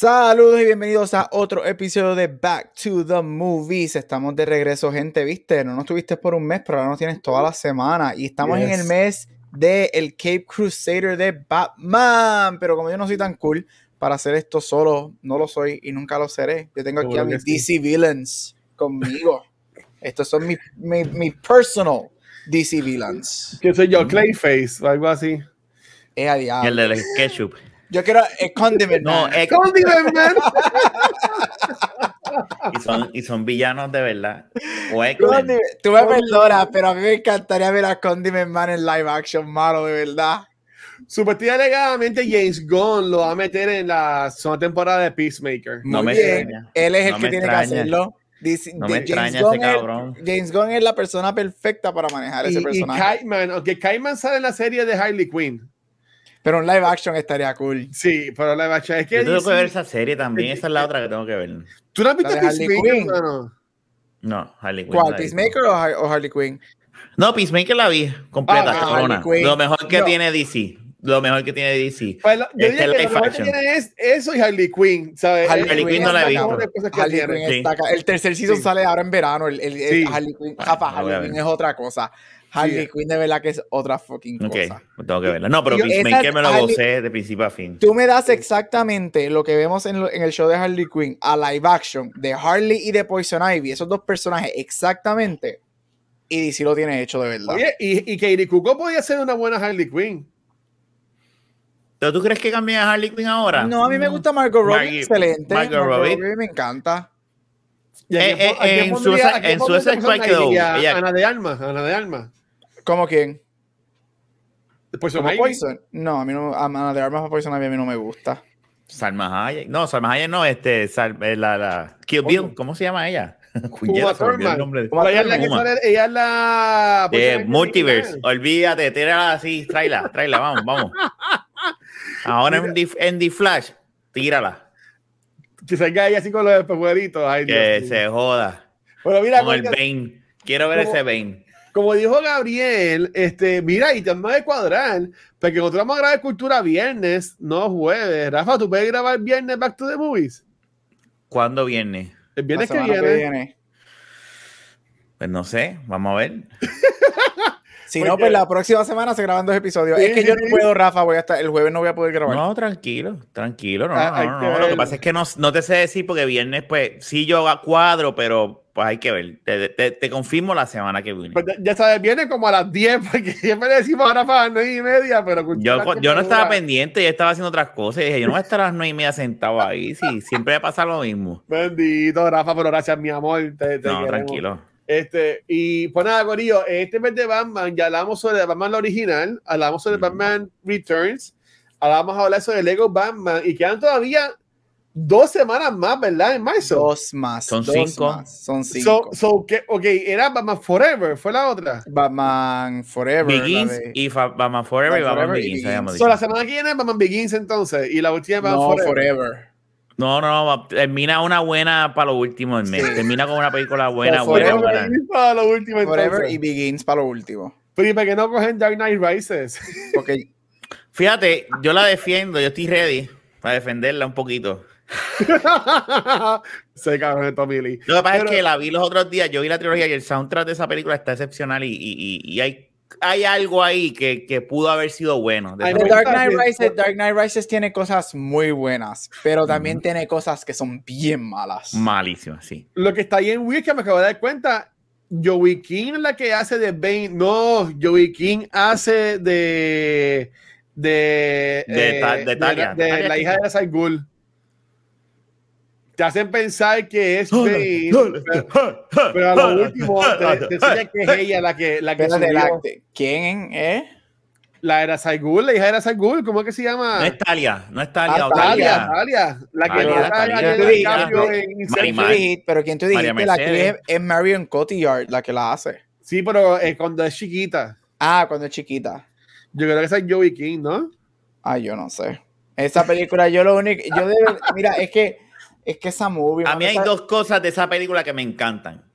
Saludos y bienvenidos a otro episodio de Back to the Movies. Estamos de regreso, gente, ¿viste? No nos tuviste por un mes, pero ahora nos tienes toda la semana. Y estamos en el mes de el Cape Crusader de Batman. Pero como yo no soy tan cool para hacer esto solo, no lo soy y nunca lo seré. Yo tengo aquí a mis DC Villains conmigo. Estos son mis mi, personal DC Villains. ¿Qué soy yo? Clayface o algo así. Es a El de ketchup. Yo quiero el Condiment No, Man. Condiment Man. y, son, y son villanos de verdad. O Tú me perdonas, pero a mí me encantaría ver a Condiment Man en live action, malo, de verdad. Supuestamente alegadamente James Gunn lo va a meter en la segunda temporada de Peacemaker. No me extraña. Él es el que tiene que hacerlo. no me extraña ese cabrón. James Gunn es la persona perfecta para manejar ese personaje. Y Kiteman, aunque Kiteman sale en la serie de Harley Quinn. Pero un live action estaría cool. Sí, pero live action. Es que Yo tengo que ver esa serie también. Esa es la otra que tengo que ver. ¿Tú no has visto Peacemaker, no? No, Harley Quinn. ¿Cuál? ¿Peacemaker o, Harley Quinn? No, Peacemaker la vi completa. Ah, lo mejor que tiene DC. Lo mejor que tiene DC. Pues yo este diría que lo mejor que tiene es eso y Harley Quinn, ¿sabes? Harley, Quinn no la he visto. Harley Quinn El tercer season sale ahora en verano. El, el, Harley Quinn, Harley Quinn es otra cosa. Harley Quinn de verdad que es otra fucking cosa. Ok, pues tengo que verla. No, pero Peacemaker me lo gocé de principio a fin. Tú me das exactamente lo que vemos en, en, el show de Harley Quinn a live action de Harley y de Poison Ivy, esos dos personajes exactamente. Y DC lo tiene hecho de verdad. Oye, y, y Katie Kuko podía ser una buena Harley Quinn. ¿Pero tú crees que cambie a Harley Quinn ahora? No, a mí me gusta Margot Robbie, excelente. Margot, Robbie me encanta. Eh, eh, en, su, en su Squad quedó. Ana de Alma, Ana de Alma. ¿Cómo quién? Poison Poison? No, a mí no, a de Armas Poison a mí no me gusta. Salma Hayek. No, Salma Hayek no, este, eh, la, la Kill Bill, ¿cómo se llama ella? Uma Thurman. Ella es la que sale, ella es la... Eh, multiverse, olvídate, tírala así, tráela, tráela, vamos, vamos. Ahora en, en The Flash, tírala. Que salga ella así con los espejuelitos. Que se joda. Pero mira, con el Bane. Quiero ver ese Bane como dijo Gabriel, este, mira, y te vamos a cuadrar, porque nosotros vamos a grabar Cultura viernes, no jueves. Rafa, ¿tú puedes grabar viernes Back to the Movies? ¿Cuándo viernes? El viernes que viene. Pues no sé, vamos a ver. si no, pues la próxima semana se graban dos episodios. es que yo no puedo, Rafa, voy a estar, el jueves no voy a poder grabar. No, tranquilo, tranquilo, no, ah, no, no, Lo que pasa es que no, no te sé decir porque viernes, pues, sí yo cuadro, pero pues hay que ver. Te, te, confirmo la semana que viene. Pues ya sabes, viene como a las 10, porque siempre decimos ahora para las 9 y media, pero... Yo, yo no estaba pendiente, yo estaba haciendo otras cosas. Y dije, yo no voy a estar a las 9 y media sentado ahí. Sí, siempre me pasa lo mismo. Bendito, Rafa, pero gracias, mi amor. no, tranquilo. Este, y pues nada, Corillo, este mes de Batman ya hablamos sobre Batman la original, hablamos sobre Batman Returns, hablamos ahora sobre Lego Batman y quedan todavía dos semanas más, ¿verdad? En marzo. Dos más. Son cinco. son cinco. So, ok, era Batman Forever, fue la otra. Batman Forever. Begins y Batman Forever y Batman Begins. So, la semana que viene Batman Begins entonces y la última Batman no, Forever. No, no, termina una buena para lo último del mes. Termina con una película buena, buena, buena. Para lo último, Forever y Begins para lo último. Pero ¿y para qué no cogen Dark Knight Rises? Porque... Fíjate, yo la defiendo, yo estoy ready para defenderla un poquito. Se cabrón de Tommy Lee. Lo que pasa es que la vi los otros días, yo vi la trilogía y el soundtrack de esa película está excepcional y, y, y hay, hay algo ahí que, que, pudo haber sido bueno. Dark, Knight Rises, Dark Knight Rises tiene cosas muy buenas, pero también tiene cosas que son bien malas. Malísimas, sí. Lo que está ahí en Wii que me acabo de dar cuenta, Joey King es la que hace de Bane. No, Joey King hace de. De, de, eh, de, Talia, de, la hija de Saul Ghul te hacen pensar que es Bane, pero, a lo último te, te que es ella la que la que subió. ¿Quién es? La era Saigul, la hija era Saigul, ¿cómo es que se llama? No es Talia, no es Talia. Ah, Talia, Talia, la que no Talia, Pero ¿quién tú dijiste? La que es, es Marion Cotillard la que la hace. Sí, pero eh, cuando es chiquita. Ah, cuando es chiquita. Yo creo que esa es Joey King, ¿no? Ah, yo no sé. Esa película, yo lo único, yo debo, mira, es que, es que esa movie. A mí hay dos cosas de esa película que me encantan.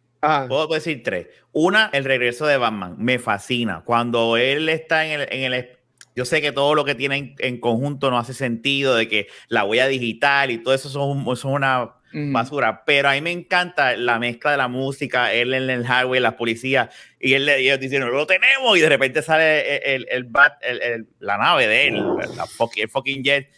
Puedo decir tres. Una, el regreso de Batman. Me fascina. Cuando él está en el, en el yo sé que todo lo que tienen en conjunto no hace sentido, de que la huella digital y todo eso son, son una basura, pero a mí me encanta la mezcla de la música, él en el highway, las policías, y él ellos diciendo, lo tenemos, y de repente sale el, el, el, la nave de él, el fucking jet.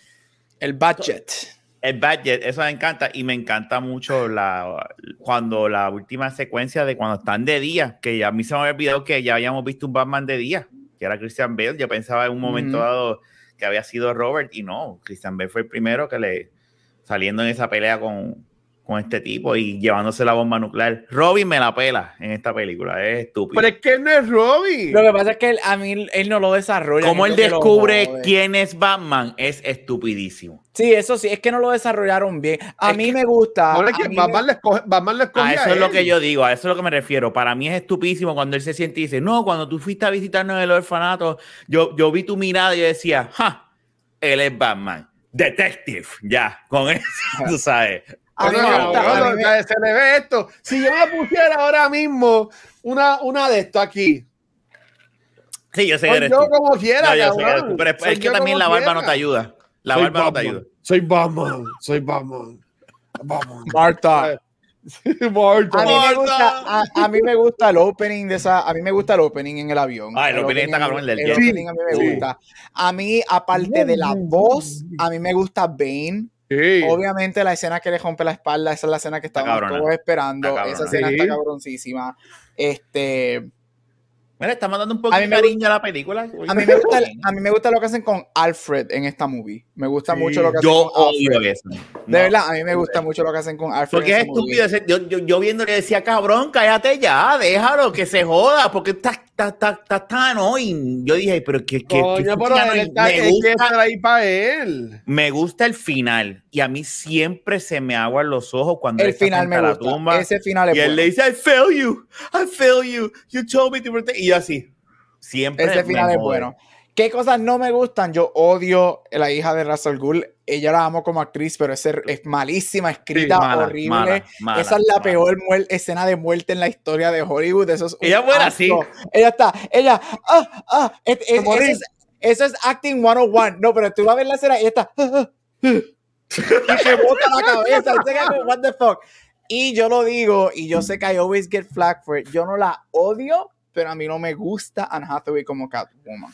El budget. El budget, eso me encanta, y me encanta mucho la, cuando la última secuencia de cuando están de día, que a mí se me había olvidado que ya habíamos visto un Batman de día que era Christian Bale. Yo pensaba en un momento dado que había sido Robert y no, Christian Bale fue el primero que le saliendo en esa pelea con, con este tipo y llevándose la bomba nuclear. Robin me la pela en esta película, es estúpido. Pero es que no es Robin. Lo que pasa es que él, a mí él no lo desarrolla. Como él descubre quién es Batman es estupidísimo. Sí, eso sí, es que no lo desarrollaron bien. A mí me gusta. Batman, le Batman a eso es lo que yo digo, a eso es lo que me refiero. Para mí es estupidísimo cuando él se siente y dice, no, cuando tú fuiste a visitarnos en el orfanato, yo, yo vi tu mirada y yo decía, ja, él es Batman. Detective, ya, con eso, tú sabes. A mí me Se le ve esto. Si yo me pusiera ahora mismo una, una de esto aquí. Sí, yo sé que eres yo como quiera, pero es, que también la barba no te ayuda. La barba no te ayuda. Soy Batman, soy Batman. Batman. Marta. Marta. A, mí me gusta, a, mí me gusta el opening de esa. A mí me gusta el opening en el avión. Ah, el, opening, está cabrón del El opening a mí me gusta. A mí, aparte de la voz, a mí me gusta Bane. Obviamente la escena que le rompe la espalda, esa es la escena que estábamos todos esperando. Esa escena está cabroncísima. Este. Mira, está mandando un poco de cariño a la película. A mí, me gusta, a mí me gusta lo que hacen con Alfred en esta movie. Me gusta mucho lo que hacen yo con odio Eso. De verdad, a mí me gusta mucho lo que hacen con Alfred. Porque es estúpido. Yo, yo, yo viendo le decía, cabrón, cállate ya, déjalo, que se joda, porque estás está, está, tan hoy. Yo dije, pero que, que, Coño, pero él está, me gusta, ahí para él. Me gusta el final y a mí siempre se me aguan los ojos cuando el final me gusta. la tumba. Ese final es y él le dice, I fail you, I fail you, you told me to protect. Y yo así, siempre. Ese final es bueno. ¿Qué cosas no me gustan? Yo odio la hija de Russell Gould. Ella la amo como actriz, pero es, es malísima, escrita, horrible. Esa es la peor escena de muerte en la historia de Hollywood. Eso es ella muere así. Ella está, ella, ah, ah, eso, es, acting 101. No, pero tú vas a ver la escena y ella está, ah, ah, ah, y se bota la cabeza. What the fuck. Y yo lo digo, y yo sé que I always get flack for it. Yo no la odio, pero a mí no me gusta Anne Hathaway como Catwoman.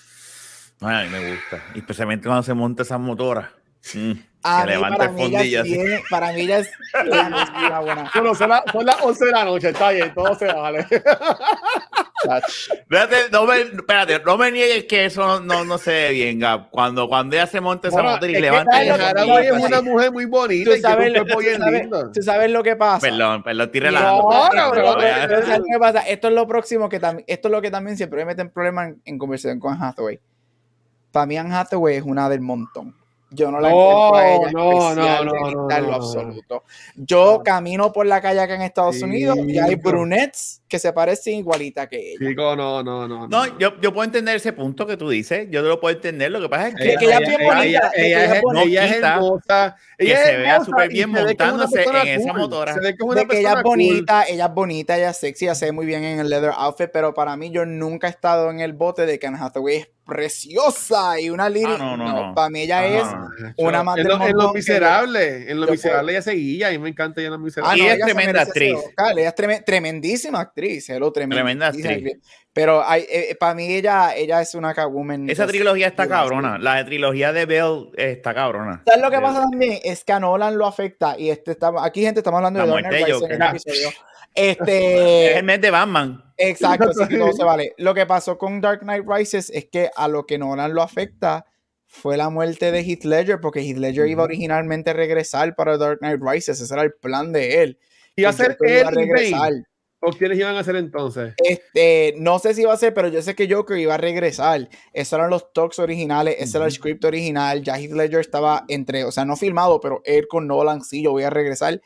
A mí me gusta. Especialmente cuando se monta esa motora. Mm, que levanta así. para mí ya es la buena. Bueno, son, son, las 11 de la noche, está bien, todo se vale. Espérate, no me, espérate, no me niegues que eso no, no se ve bien, Gab. Cuando, cuando ella se monta esa motora y levanta es una mujer muy bonita. Tú sabes, lo, tú, sabes, tú sabes lo que pasa. Perdón, perdón, tire la. Esto es lo próximo que también, esto es lo que también siempre me meten problemas en, en conversación con Hathaway para mí Anne Hathaway es una del montón. Yo no la encuentro a ella no, no, no, no, lo absoluto. Yo camino por la calle acá en Estados Unidos y hay brunettes que se parecen igualita que ella. Chico, no, no, no. No, yo, yo puedo entender ese punto que tú dices. Yo lo puedo entender. Lo que pasa es que, ella, es bien bonita. Ella, es, ella hermosa. Que se vea súper bien montándose en esa motora. Se ve que, de que ella es bonita, ella es bonita, ella es sexy, ella se ve muy bien en el leather outfit, pero para mí yo nunca he estado en el bote de que Anne Hathaway es preciosa y una línea. Ah, no, no, no, Para mí ella es una más en, lo, en lo miserable, en lo miserable ella seguía, y me encanta ella en lo miserable. y es tremenda actriz. ella es tremendísima actriz, hello, tremenda, actriz. Pero hay, eh, para mí ella, ella es una Catwoman. Esa trilogía está cabrona. La trilogía de Bell está cabrona. ¿Sabes lo que pasa también? Es que a Nolan lo afecta. Y este está, aquí, gente, estamos hablando de muerte en el episodio. Este, es el mes de Batman. Exacto, así que todo se vale. Lo que pasó con Dark Knight Rises es que a lo que Nolan lo afecta fue la muerte de Heath Ledger, porque Heath Ledger iba originalmente a regresar para Dark Knight Rises. Ese era el plan de él. A ser él regresar. ¿O quiénes iban a hacer entonces? Este, no sé si iba a ser, pero yo sé que Joker iba a regresar. Esos eran los talks originales, ese era el script original. Ya Heath Ledger estaba entre, o sea, no filmado, pero él con Nolan, sí, yo voy a regresar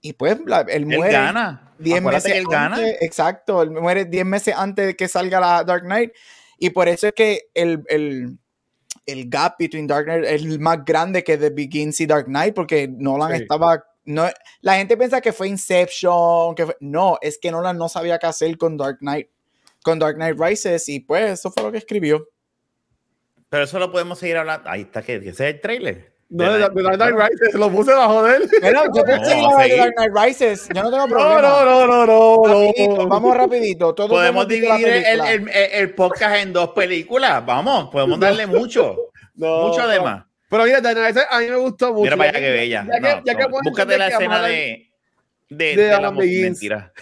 Y pues él muere. Él gana. 10 meses él gana. Exacto, él muere 10 meses antes de que salga la Dark Knight. Y por eso es que el, el, el gap between Dark Knight es más grande que The Begins y Dark Knight, porque Nolan estaba. No, la gente piensa que fue Inception, que no, es que Nolan no sabía qué hacer con Dark Knight, con Dark Knight Rises, y pues eso fue lo que escribió. Pero eso lo podemos seguir hablando. Ahí está, que ese es el trailer. No, de, Dark Knight Rises, lo puse bajo de él. Pero yo pensé no, de Dark Knight Rises, yo no tengo problema. No, no, no, no, no. vamos rapidito. podemos dividir el, el, el, podcast en dos películas, vamos, podemos darle mucho, mucho además. Pero mira, a mí me gustó mucho. Mira para allá que bella. Ya que, ya que búscate la escena de, de, de, la mentira.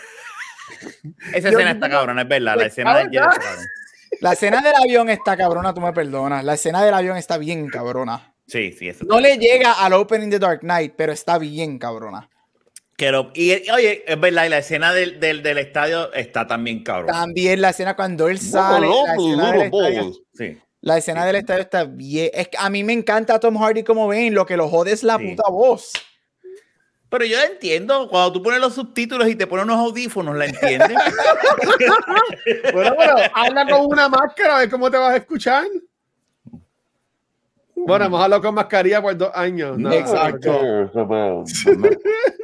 Esa escena está cabrona, es verdad, la escena de La escena del avión está cabrona, tú me perdonas. La escena del avión está bien cabrona. Sí, sí. Eso no le llega al opening de Dark Knight, pero está bien, cabrona. Pero, y oye, es verdad, y la escena del, del, del estadio está también cabrón. También la escena cuando él sale. la, escena del estadio, sí. La escena del estadio está bien. Es que a mí me encanta Tom Hardy como ven, lo que lo jode es la puta voz. Pero yo entiendo, cuando tú pones los subtítulos y te pones unos audífonos, ¿la entiendes? bueno, bueno, habla con una máscara, a ver cómo te vas a escuchar. Bueno, hemos hablado con mascarilla por dos años. Exacto.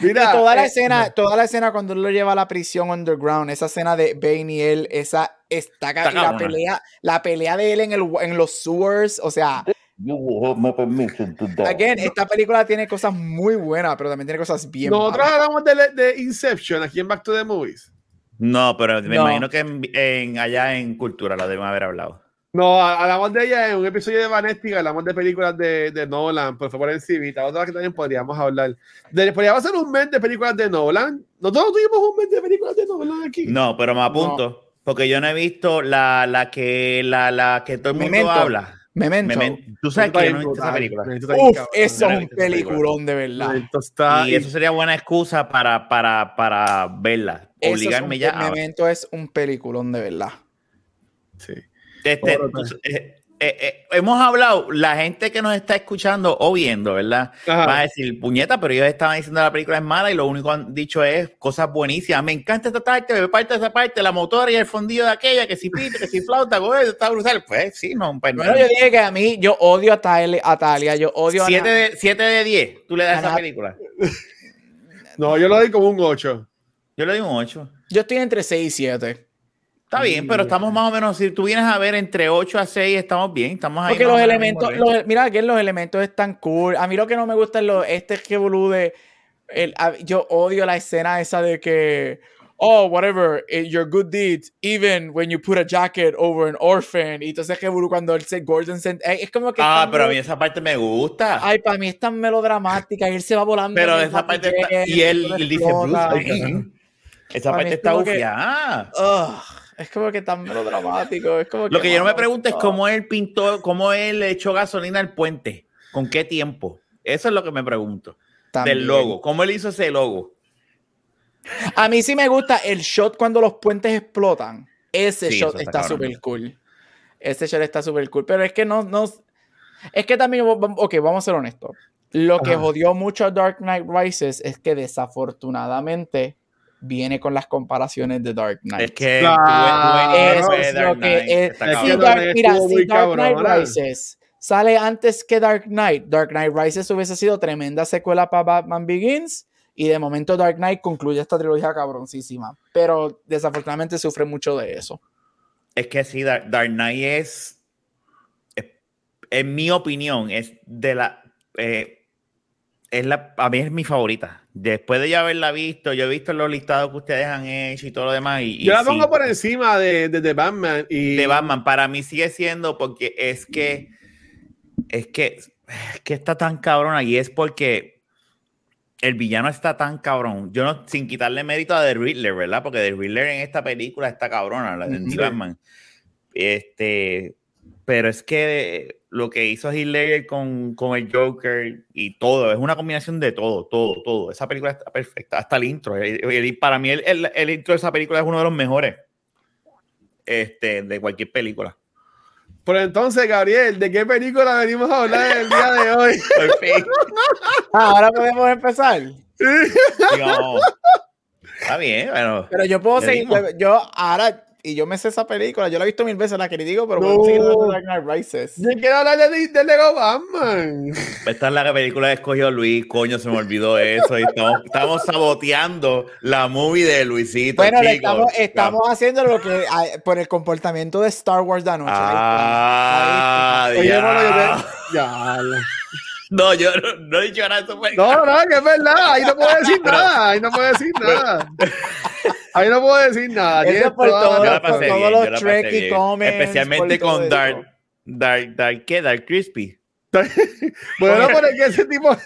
Mira, toda la eh, escena, toda la escena cuando él lo lleva a la prisión underground, esa escena de Bane y él, esa está, la pelea, la pelea de él en, el, en los sewers, o sea, Again, esta película tiene cosas muy buenas, pero también tiene cosas bien Nosotros hablamos de, de, Inception aquí en Back to the Movies. No, pero me imagino que en, allá en Cultura lo deben haber hablado. No, hablamos de ella en un episodio de Vanestica, hablamos de películas de, de Nolan, por favor, encima. Otras que también podríamos hablar. De, podríamos hacer un mes de películas de Nolan. Nosotros tuvimos un mes de películas de Nolan aquí. No, pero me apunto. Porque yo no he visto la, la que la, la que todo el mundo habla. Memento. Tú sabes que yo no he visto esa película. Uf, eso es un peliculón de verdad. y eso sería buena excusa para, para, para verla. Obligarme ya. Memento es un peliculón de verdad. Sí. Este, eh, eh, eh, hemos hablado, la gente que nos está escuchando o viendo, ¿verdad? Va a decir, puñeta, pero ellos estaban diciendo la película es mala y lo único que han dicho es cosas buenísimas. Me encanta esta parte, me parte esa parte, la motora y el fondillo de aquella, que si pito, que si flauta, güey, está brutal. Pues sí, no. Pues, bueno, yo dije que a mí, yo odio a, Talia, a Talia, yo odio a... 7 de, 7 de 10, tú le das a esa película. no, yo lo doy como un 8. Yo le doy un 8. Yo estoy entre 6 y 7. Está bien, pero estamos más o menos, si tú vienes a ver entre 8 a 6, estamos bien, estamos ahí. Porque los elementos, mira que los elementos están cool. A mí lo que no me gusta es lo, este que bolude. El, yo odio la escena esa de que, oh, whatever, eh, your good deeds, even when you put a jacket over an orphan. Y entonces que cuando él se, Gordon se, eh, es como que. Ah, pero a mí esa parte me gusta. Ay, para mí es tan melodramática y él se va volando. Pero esa parte está, y él, él dice, Bruce, esa parte está bufiada. Es como que tan melodramático. Es como Lo que yo no me pregunto es cómo él pintó, cómo él echó gasolina al puente. ¿Con qué tiempo? Eso es lo que me pregunto. Del logo. ¿Cómo él hizo ese logo? A mí sí me gusta el shot cuando los puentes explotan. Ese shot está súper cool. Ese shot está súper cool. Pero es que no, no. Es que también. Ok, vamos a ser honestos. Lo que jodió mucho a Dark Knight Rises es que desafortunadamente viene con las comparaciones de Dark Knight. Es que es lo que es. mira, si Dark Knight Rises sale antes que Dark Knight, Dark Knight Rises hubiese sido tremenda secuela para Batman Begins. Y de momento Dark Knight concluye esta trilogía cabroncísima. Pero desafortunadamente sufre mucho de eso. Es que sí, Dark, Knight es, en mi opinión, es de la... Eh, es la, a mí es mi favorita. Después de ya haberla visto, yo he visto los listados que ustedes han hecho y todo lo demás. Y, yo la pongo por encima de, de, Batman. Y... De Batman, para mí sigue siendo porque es que, es que, es que está tan cabrona y es porque el villano está tan cabrón. Yo no, sin quitarle mérito a The Riddler, ¿verdad? Porque The Riddler en esta película está cabrona, la de Batman. Este, pero es que lo que hizo Hitler con, con el Joker y todo, es una combinación de todo, todo, todo. Esa película está perfecta, hasta el intro. para mí el, el, el, intro de esa película es uno de los mejores este, de cualquier película. Por entonces, Gabriel, ¿de qué película venimos a hablar el día de hoy? Ah, ahora podemos empezar. está bien, bueno. Pero yo puedo seguir, yo ahora y yo me sé esa película, yo la he visto mil veces, la critico, pero no. seguir hablando de Dark Knight Rises. Yo quiero hablar de, de Lego Batman. Esta es la película que escogió Luis, coño, se me olvidó eso. Y estamos, estamos saboteando la movie de Luisito. Bueno, estamos, estamos haciendo lo que por el comportamiento de Star Wars de anoche. Ah, Oye, bueno, yo ya. No, yo no, he dicho nada. No, no, que es verdad. Ahí no puedo decir nada. Ahí no puedo decir nada. Ahí no puedo decir nada. Eso por, todo, por todos los Trekkie comments. Especialmente con Dark, Dark, Dark, ¿qué? Dark Crispy. bueno, pero es que ese tipo...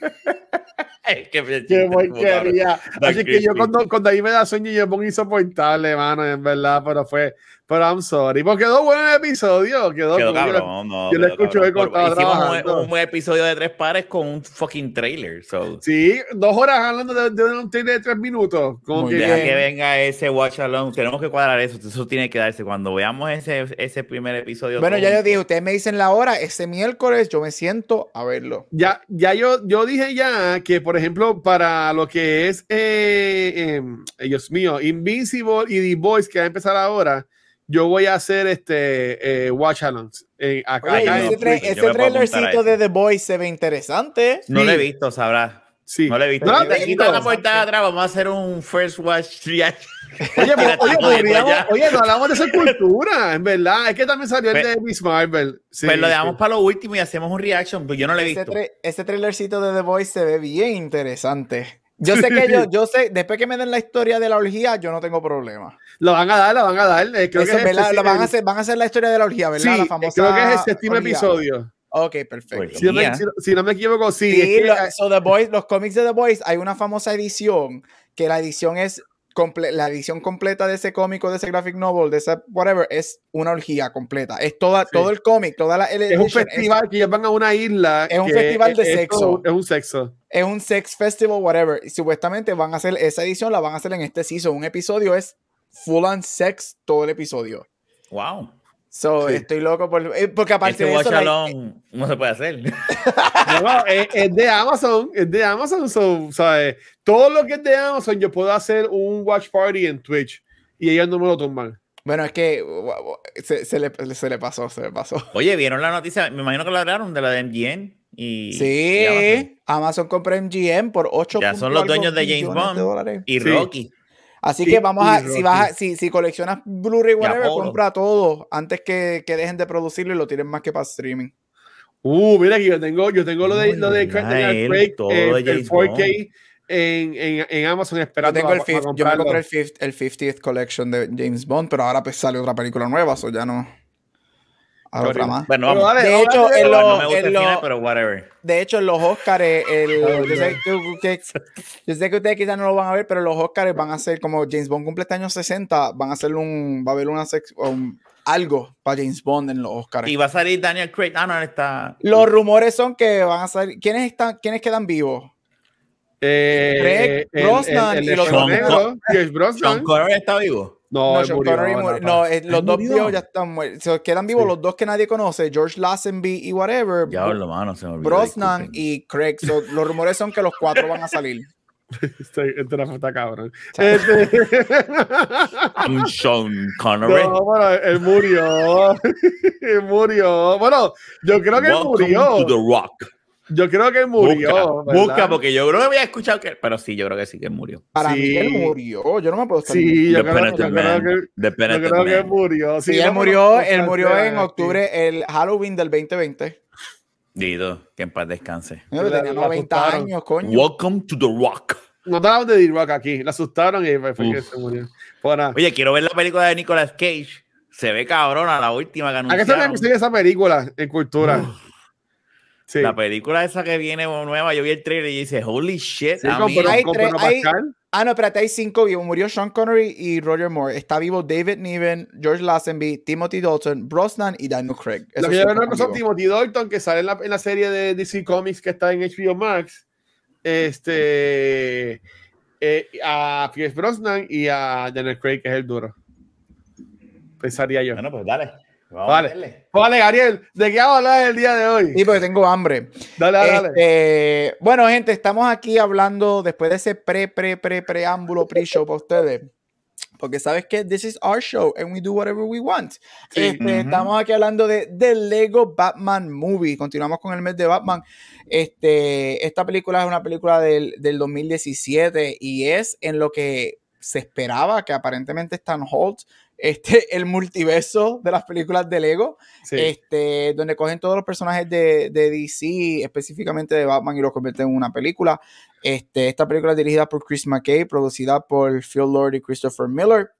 Qué, Qué porquería. Así que yo cuando, cuando ahí me da sueño yo pongo insoportable, mano, en verdad, pero fue, pero I'm sorry, porque quedó buen episodio. Quedó, quedó cabrón, no, yo lo escucho hoy cuando Hicimos un, un, episodio de tres pares con un fucking trailer. So. Sí, dos horas hablando de, de un trailer de tres minutos. Como que, deja que venga ese watch alone. Tenemos que cuadrar eso. Eso tiene que darse. Cuando veamos ese, ese primer episodio. Bueno, ya yo dije, ustedes me dicen la hora. Ese miércoles yo me siento a verlo. Ya, ya yo, yo dije ya que, por ejemplo, para lo que es, eh, eh, Dios mío, Invincible y The Boys, que va a empezar ahora yo voy a hacer este eh, watch alongs. Eh, acá, ese, trailercito de The Boys se ve interesante. No lo he visto, sabrá. Sí. No lo he visto. No, quita la puerta atrás, vamos a hacer un first watch reaction. Oye, oye, podríamos, oye, no hablamos de esa cultura, en verdad. Es que también salió el de Miss Marvel. Sí, pues lo dejamos para lo último y hacemos un reaction, pero yo no lo he visto. ese trailercito de The Boys se ve bien interesante. Yo sé que yo, yo sé, después que me den la historia de la orgía, yo no tengo problema. Lo van a dar, lo van a dar. Eh, creo que es lo van, a hacer, van a hacer la historia de la orgía, ¿verdad? Sí, la famosa creo que es el séptimo episodio. Ok, perfecto. Si no, me, si, no, me, equivoco, sí. sí lo, so The Boys, los cómics de The Boys, hay una famosa edición, que la edición es la edición completa de ese cómico, de ese graphic novel, de ese whatever, es una orgía completa. Es toda, todo el cómic, toda la. es un festival que ellos van a una isla. Es un festival de sexo. es un sexo. Es un sex festival, whatever. Y supuestamente van a hacer esa edición, la van a hacer en este season. Un episodio es full on sex todo el episodio. Wow. So, estoy loco por, eh, porque aparte de eso no se puede hacer. no, es, de Amazon, es de Amazon, so, ¿sabes? Todo lo que es de Amazon yo puedo hacer un watch party en Twitch y ellos no me lo toman. Bueno, es que se, se, le, se, le, pasó, se le pasó. Oye, ¿vieron la noticia? Me imagino que la hablaron de la de MGM. Y, sí, Amazon. Amazon compró MGM por 8 Ya son los dueños de James Bond y Rocky. Así que vamos a, si vas si, si coleccionas Blu-ray whatever, compra todo antes que, que, dejen de producirlo y lo tiren más que para streaming. Uh, mira aquí yo tengo, yo tengo lo de, lo de Craig, eh, el 4K en, en, en, Amazon esperando. Yo, tengo el yo me compré el, 50, el 50th Collection de James Bond, pero ahora pues sale otra película nueva, eso ya no. Ahora más. Bueno, de hecho, en no me gusta el final, pero whatever. De hecho, en los Oscars, el, yo, sé que, yo, sé que, ustedes quizás no lo van a ver, pero los Oscars van a ser como James Bond cumple este año 60, van a hacer un, va a haber una um, algo para James Bond en los Oscars. Y va a salir Daniel Craig. Ah, no, está. Los rumores son que van a salir. ¿Quiénes están, quiénes quedan vivos? Eh, Craig, Brosnan y los. Sean Connery está vivo. No, no, murió, no, eh, los dos vivos ya están muertos. Se quedan vivos los dos que nadie conoce, George Lazenby y whatever. Ya, lo mano, se me olvidó, Brosnan y Craig. los rumores son que los cuatro van a salir. Estoy, este está cabrón. Este... Sean Connery. No, bueno, él murió. él murió. Bueno, yo creo que él murió. To the rock. Yo creo que él murió. Busca, busca, porque yo creo que había escuchado que. Pero sí, yo creo que sí que murió. Para mí él murió. Yo no me puedo estar. Sí, yo creo, yo creo, que, yo creo que él murió. Sí, él murió, él murió en octubre, el Halloween del 2020. Dido, que en paz descanse. tenía 90 años, coño. Welcome to the Rock. No te de The Rock aquí. La asustaron y fue que se murió. Oye, quiero ver la película de Nicolas Cage. Se ve cabrona la última que anunciaron. ¿A qué se ve esa película en cultura? La película esa que viene nueva, yo vi el trailer y dice, holy shit. a mí, hay hay, ah, no, espérate, hay cinco vivos. Murió Sean Connery y Roger Moore. Está vivo David Niven, George Lazenby, Timothy Dalton, Brosnan y Daniel Craig. Lo que yo no son Timothy Dalton, que sale en la, en la, serie de DC Comics que está en HBO Max. Este. Eh, a Pierce Brosnan y a Daniel Craig, que es el duro. Pensaría yo. Bueno, pues dale. Vale. Vale, Gabriel, ¿de qué vamos a hablar el día de hoy? Sí, porque tengo hambre. Dale, dale. Este, bueno, gente, estamos aquí hablando después de ese pre, pre, pre, preámbulo, pre-show para ustedes. Porque sabes que this is our show and we do whatever we want. Este, estamos aquí hablando de The Lego Batman Movie. Continuamos con el mes de Batman. Este, esta película es una película del, del 2017 y es en lo que se esperaba, que aparentemente está en hold, este, el multiverso de las películas de Lego, este, donde cogen todos los personajes de, de, DC, específicamente de Batman, y los convierten en una película. Este, esta película es dirigida por Chris McKay, producida por Phil Lord y Christopher Miller.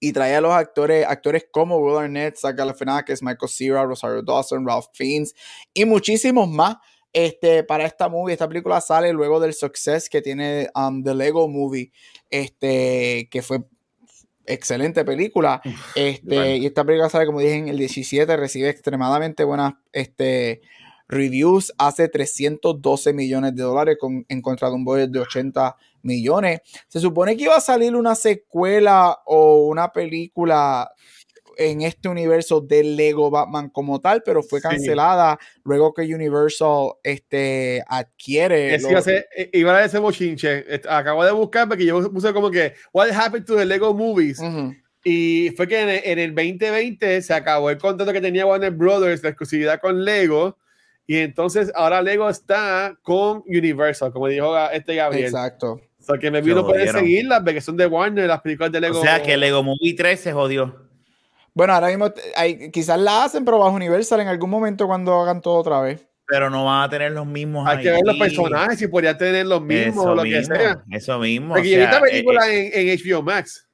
Y trae a los actores, actores como Will Arnett, Zach Galifianakis, Michael Cera, Rosario Dawson, Ralph Fiennes y muchísimos más este, para esta movie. Esta película sale luego del success que tiene um, The Lego Movie, este, que fue excelente película. Este, Y esta película sale, como dije, en el 17, recibe extremadamente buenas este, reviews, hace 312 millones de dólares con, en contra de un budget de 80 millones. Se supone que iba a salir una secuela o una película en este universo de Lego Batman como tal, pero fue cancelada luego que Universal este, adquiere. Es iba, a ser, iba a ese bochinche. Acabo de buscar porque yo puse como que What happened to the Lego movies? Y fue que en el, 2020 se acabó el contrato que tenía Warner Brothers, la exclusividad con Lego. Y entonces ahora Lego está con Universal, como dijo este Gabriel. Exacto. O sea, que me vino poder seguirlas, porque son de Warner, las películas de Lego. O sea, que Lego Movie 3 se jodió. Bueno, ahora mismo hay, quizás la hacen, pero bajo Universal en algún momento cuando hagan todo otra vez. Pero no van a tener los mismos. Hay que ver los personajes y podría tener los mismos o lo que sea. Eso mismo. Porque o esta película eh, eh, en, HBO Max.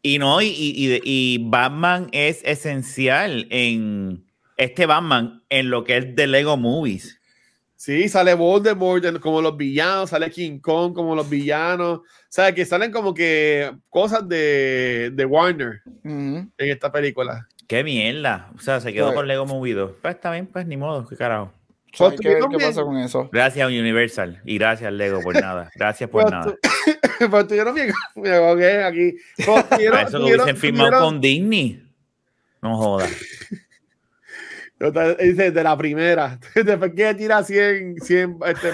Y no, y, y, y, Batman es esencial en este Batman en lo que es de Lego Movies. Sí, sale Voldemort como los villanos, sale King Kong como los villanos. O sea, que salen como que cosas de, de Warner en esta película. Qué mierda. O sea, se quedó con Lego Movido. Pues está bien, pues ni modo, qué carajo. Pues, ¿Qué, pasa con eso? Gracias a Universal y gracias Lego por nada. Gracias por pues, nada. Pues tuvieron mi, me aquí. eso lo hubiesen firmado con Disney. No jodas. Dice de la primera. Después que tira 100, 100 este,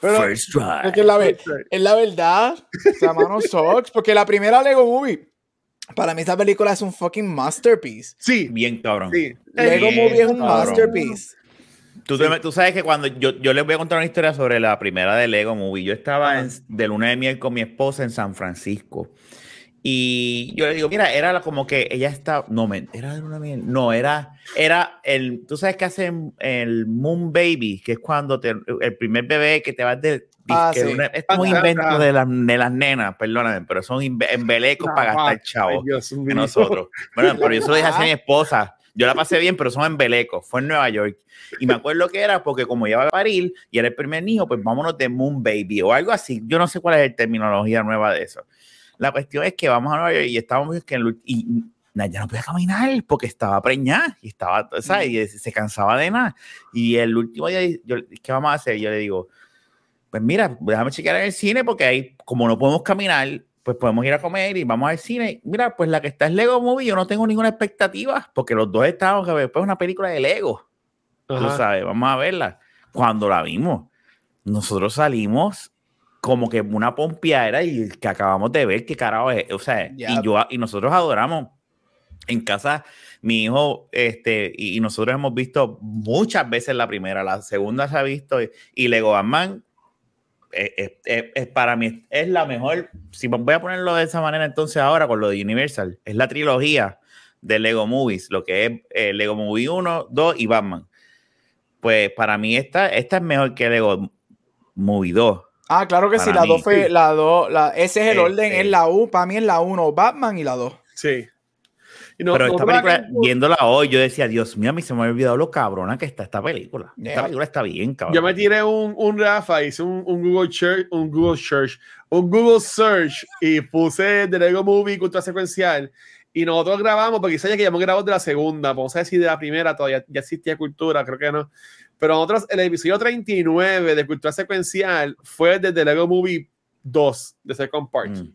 Pero, First try. Es, que la, es la verdad. Llama Sox. Porque la primera Lego Movie. Para mí esta película es un fucking masterpiece. Sí. Bien cabrón. Sí. Lego Movie es un masterpiece. Tú, tú, sabes que cuando yo, yo, les voy a contar una historia sobre la primera de Lego Movie. Yo estaba en, de luna de miel con mi esposa en San Francisco. Y yo le digo, mira, era como que ella está, no, era una no, era, era el, tú sabes que hacen el Moon Baby, que es cuando te, el primer bebé que te va de, ah, sí. es como invento de, las, de las nenas, perdóname, pero son embelecos para gastar chavos de nosotros. Bueno, pero yo se lo dije a mi esposa, yo la pasé bien, pero son embelecos, fue en Nueva York. Y me acuerdo que era porque como iba a parir y era el primer niño, pues vámonos de Moon Baby o algo así. Yo no sé cuál es la terminología nueva de eso. La cuestión es que vamos a Nueva York y estábamos que y ya no podía caminar porque estaba preñada y estaba, ¿sabes? Y se cansaba de nada. Y el último día, yo, ¿qué vamos a hacer? Yo le digo, pues mira, déjame chequear en el cine porque ahí, como no podemos caminar, pues podemos ir a comer y vamos al cine. Mira, pues la que está es Lego Movie, yo no tengo ninguna expectativa porque los dos estábamos que después una película de Lego. Tú sabes, vamos a verla. Cuando la vimos, nosotros salimos como que una pompiera y que acabamos de ver qué carajo es, o sea, y yo y nosotros adoramos en casa mi hijo este y, nosotros hemos visto muchas veces la primera, la segunda se ha visto y, Lego Batman es, para mí es la mejor, si voy a ponerlo de esa manera entonces ahora con lo de Universal, es la trilogía de Lego Movies, lo que es eh, Lego Movie 1, 2 y Batman. Pues para mí esta, esta es mejor que Lego Movie 2 Ah, claro que sí, la 2 fue la 2, la, ese es el orden, es la U, para mí es la 1, Batman y la 2. Sí. Pero esta película, viéndola hoy, yo decía, Dios mío, a mí se me ha olvidado lo cabrona que está esta película. Esta película está bien, cabrón. Yo me tiré un, un Rafa, hice un, un, Google Search, un Google Search, un Google Search y puse The Lego Movie cultura secuencial. Y nosotros grabamos, porque sabía que ya hemos grabado de la segunda, vamos a decir de la primera, todavía ya existía cultura, creo que no. Pero nosotros, el episodio 39 de Cultura Secuencial fue desde Lego Movie 2, de Second Part. Mm.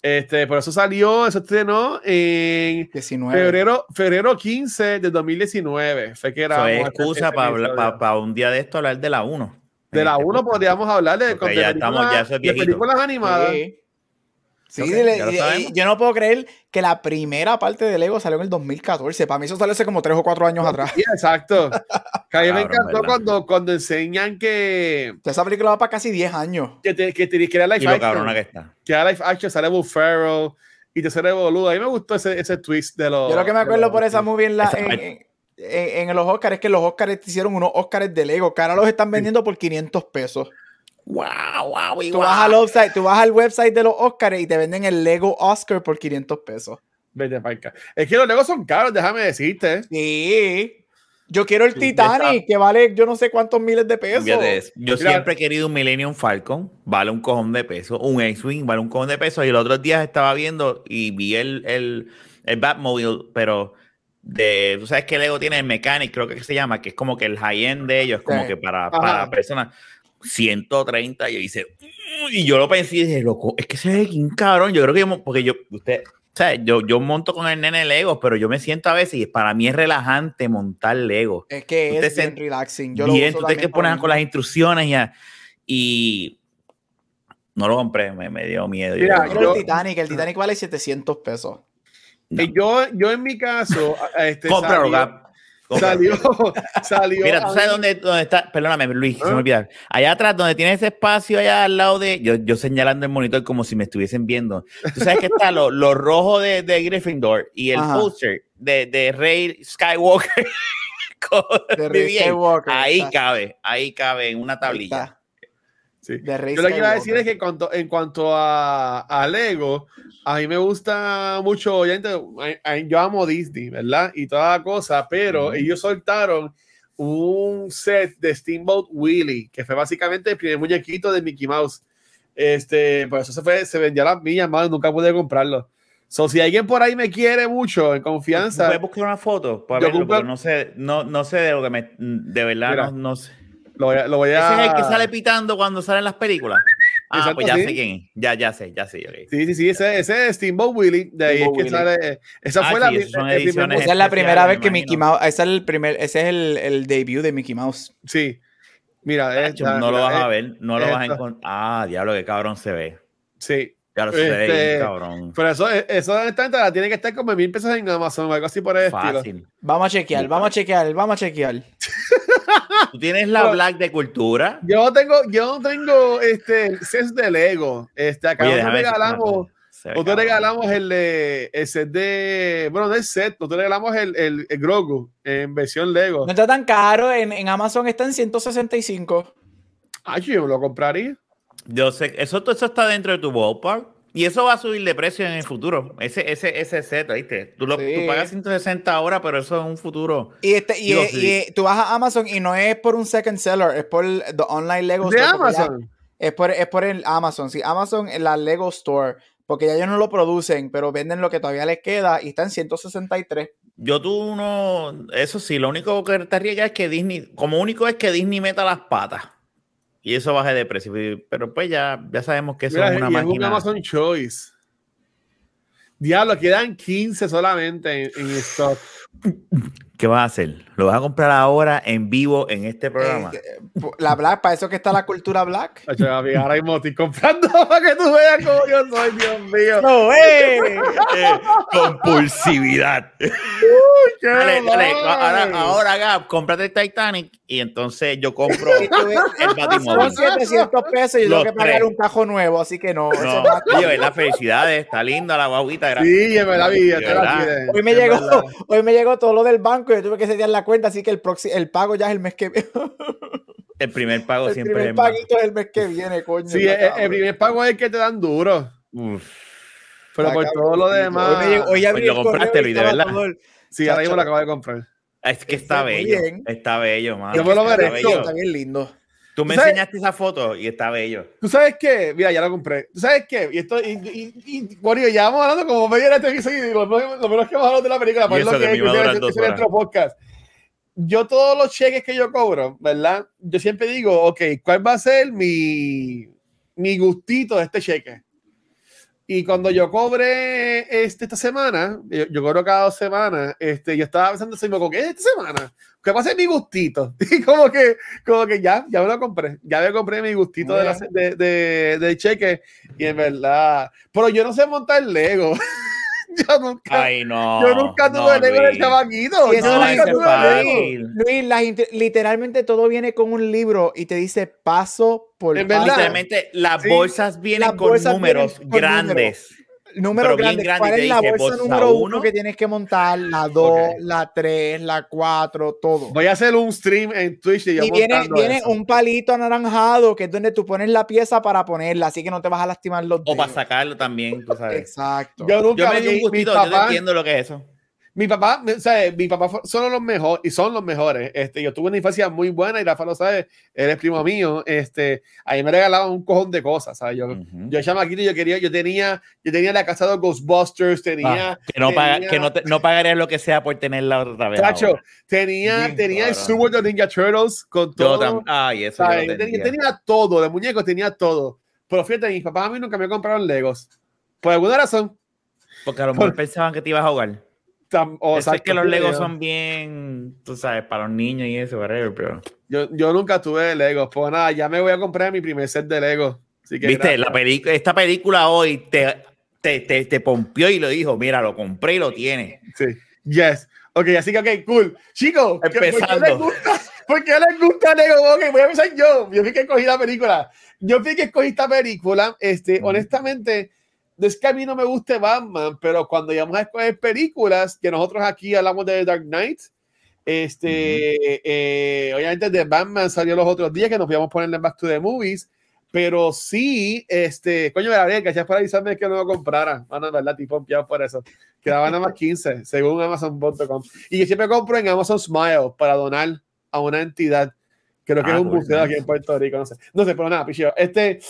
Este, por eso salió, eso estrenó en 19. Febrero, febrero 15 de 2019. Fue que era. Eso excusa para un día de esto hablar de la 1. De la 1 este podríamos hablar de, de, ya estamos, ya de películas animadas. Sí, yo no puedo creer que la primera parte de Lego salió en el 2014. Para mí eso salió hace como 3 o 4 años atrás. Sí, exacto. Que a mí me encantó cuando, cuando enseñan que. Esa película va para casi 10 años. Que, te, que, te, que era live action. que está. Que era live action, sale Will Ferrell y te sale boludo. A mí me gustó ese, ese twist de los. Yo lo que me acuerdo por esa movie en, la, en, en, los Oscars es que los Oscars hicieron unos Oscars de Lego que ahora los están vendiendo por 500 pesos. Wow, wow, tú, Vas al website, tú vas al website de los Oscars y te venden el Lego Oscar por 500 pesos. Vete, Es que los Legos son caros, déjame decirte. Sí. Yo quiero el Titanic, que vale yo no sé cuántos miles de pesos. Yo siempre he querido un Millennium Falcon, vale un cojón de pesos. Un X-Wing vale un cojón de pesos. Y los otros días estaba viendo y vi el, el, el Batmobile, pero de, tú sabes que Lego tiene el Mechanic, creo que se llama, que es como que el high-end de ellos, como que para, para personas 130, y yo hice, y yo lo pensé y dije, loco, es que se ve un cabrón, yo creo que yo, porque yo, usted, o sea, yo, yo monto con el nene Lego, pero yo me siento a veces y para mí es relajante montar Lego. Es que es bien relaxing. Yo bien, lo tú te que pones con las instrucciones ya, y no lo compré, me, me dio miedo. Mira, yo, el Titanic, el Titanic vale 700 pesos. Yo, yo en mi caso, este, Salió, salió. Mira, ¿tú sabes dónde, dónde, está? Perdóname, Luis, se me ¿Ah? olvidó. Allá atrás, donde tiene ese espacio allá al lado de. Yo, yo señalando el monitor como si me estuviesen viendo. Tú sabes que está lo, lo rojo de, de, Gryffindor y el poster de, de Rey Skywalker. de Rey Skywalker. Ahí cabe, ahí cabe en una tablilla. Yo lo que iba a decir es que en cuanto, en cuanto a, a, Lego, a mí me gusta mucho, yo amo Disney, ¿verdad? Y toda la cosa, pero ellos soltaron un set de Steamboat Willie, que fue básicamente el primer muñequito de Mickey Mouse. Este, por eso se fue, se vendió a las millas, más nunca pude comprarlo. So, si alguien por ahí me quiere mucho, en confianza. Voy a buscar una foto para verlo, no sé, no, no sé de lo que me, de verdad, no, no sé. Lo voy a, lo voy a... Ese es el que sale pitando cuando salen las películas. Ah, pues ya sé quién es. Ya, ya sé, ya sé. Sí, sí, sí, ese, ese es Steamboat Willie. De ahí es que sale. Esa ah, fue la, esa es la primera vez que Mickey Mouse. Ese es el, primer, ese es el, el debut de Mickey Mouse. Sí. Mira, esta, no lo vas a ver, no lo vas a encontrar. Ah, diablo, qué cabrón se ve. Sí. Claro, se ve este, cabrón. Pero eso, eso la tiene que estar como mil pesos en Amazon o algo así por el Fácil. estilo. Vamos a chequear, vamos a chequear, vamos a chequear. Tú tienes la Black de cultura. Yo tengo, yo tengo este set de Lego. Este, acá nosotros regalamos, nosotros regalamos el, el set de, bueno, no es set, nosotros regalamos el, el, el, Grogu en versión Lego. No está tan caro, en, en Amazon está en 165. Ay, yo lo compraría. Yo sé, eso, eso está dentro de tu ballpark. Y eso va a subir de precio en el futuro. Ese, ese, ese set, ¿viste? Tú, lo, tú pagas 160 ahora, pero eso es un futuro. Y, este, y, y, tú vas a Amazon y no es por un second seller, es por el online Lego ¿De Amazon? es, por, es por el Amazon. Sí, Amazon la Lego Store. Porque ya ellos no lo producen, pero venden lo que todavía les queda y está en 163. Yo tú uno, eso sí, lo único que te arriesga es que Disney, como único es que Disney meta las patas y eso baje de precio. Pero pues ya, ya sabemos que eso es una máquina. Es un Amazon Choice. Diablo, quedan 15 solamente en, en stock. ¿Qué vas a hacer? ¿Lo vas a comprar ahora en vivo en este programa? Eh, la Black, para eso que está la cultura Black. ahora mismo estoy comprando para que tú veas cómo yo soy, Dios mío. No, eh. eh compulsividad. Uy, qué dale, dale. Ahora, ahora, Gab, cómprate el Titanic y entonces yo compro el Batimóvil. Son 700 pesos y yo tengo que pagar un cajo nuevo, así que no. no oye, la felicidad está linda la guaguita. Sí, es verdad, Hoy me, llegó, hoy me llegó todo lo del banco y yo tuve que setear la cuenta, así que el, el pago ya es el mes que viene. el primer pago siempre el primer paguito es el mes que viene, coño. Sí, el, primer pago es el que te dan duro. Pero por todo lo demás. Hoy, pues lo compraste, Luis, de verdad. Sí, ahora mismo lo acabo de comprar. Es que está, bello. Está bello, man. Yo me lo merezco. Está bien lindo. Tú me enseñaste esa foto y está bello. ¿Tú sabes qué? Mira, ya lo compré. ¿Tú sabes qué? Y esto, y, y, y bueno, ya vamos hablando como media hora de este y lo, lo menos que hemos hablado de la película, por lo que, que, que, nuestro podcast. Yo todos los cheques que yo cobro, ¿verdad? Yo siempre digo, ok, ¿cuál va a ser mi, mi gustito de este cheque? Y cuando yo cobré este, esta semana, yo, cobro cada dos semanas, este, yo estaba pensando, ¿qué es esta semana? ¿Qué pasa mi gustito? Y como que, como que ya, ya me lo compré. Ya me compré mi gustito de, de, de, cheque. Y en verdad, pero yo no sé montar Lego. yo nunca, Ay, no, yo nunca tuve Lego de chavaquito. Luis, Luis literalmente todo viene con un libro y te dice paso por paso. Literalmente las bolsas vienen con números. grandes número grande. ¿Cuál es la bolsa número uno que tienes que montar? La 2, la 3, la 4, todo. Voy a hacer un stream en Twitch y, y viene, viene un palito anaranjado que es donde tú pones la pieza para ponerla, así que no te vas a lastimar los dedos. O para sacarlo también, tú sabes. Exacto. Yo, nunca, yo me di un gustito, yo no entiendo lo que es eso. Mi papá, o sea, mi papá son los mejores y son los mejores. Este, yo tuve una infancia muy buena y Rafa lo sabe, él es primo mío. Este, ahí me regalaban un cojón de cosas. ¿sabes? Yo, uh -huh. yo chamaquito, yo quería, yo tenía, yo tenía la casa de Ghostbusters, tenía. Ah, que no, tenía, paga, que no, te, no pagaría lo que sea por tenerla otra vez. Chacho, tenía, Bien, tenía el Super de Ninja Turtles con todo. Yo ay, eso yo tenía. Tenía, tenía todo, de muñecos tenía todo. Pero fíjate, mis papás a mí nunca me compraron Legos. Por alguna razón. Porque a lo mejor por... pensaban que te ibas a jugar. Tam, o sea, es que los Legos son bien, tú sabes, para los niños y eso, whatever, pero... Yo, yo nunca tuve Legos, pues nada, ya me voy a comprar mi primer set de Legos. Viste, la película, esta película hoy te, te, te, te, pompió y lo dijo, mira, lo compré y lo tiene. Sí, yes. Ok, así que, ok, cool. Chicos, Empezando. ¿por qué les gusta, ¿por qué les gusta Lego? Ok, voy a empezar yo. Yo fui que escogí la película. Yo fui que escogí esta película, este, mm. honestamente es que a mí no me guste Batman, pero cuando íbamos a escoger películas, que nosotros aquí hablamos de Dark Knight, este, eh, obviamente de Batman salió los otros días que nos íbamos a poner en Back to the Movies, pero sí, este, coño, Gabriel, que ya para avisarme que no lo comprara, bueno, verdad, tipo pompeado por eso, quedaban nada más 15, según Amazon.com, y yo siempre compro en Amazon Smile para donar a una entidad, creo que ah, es un museo aquí en Puerto Rico, no sé, no sé, pero nada, pichillo, este,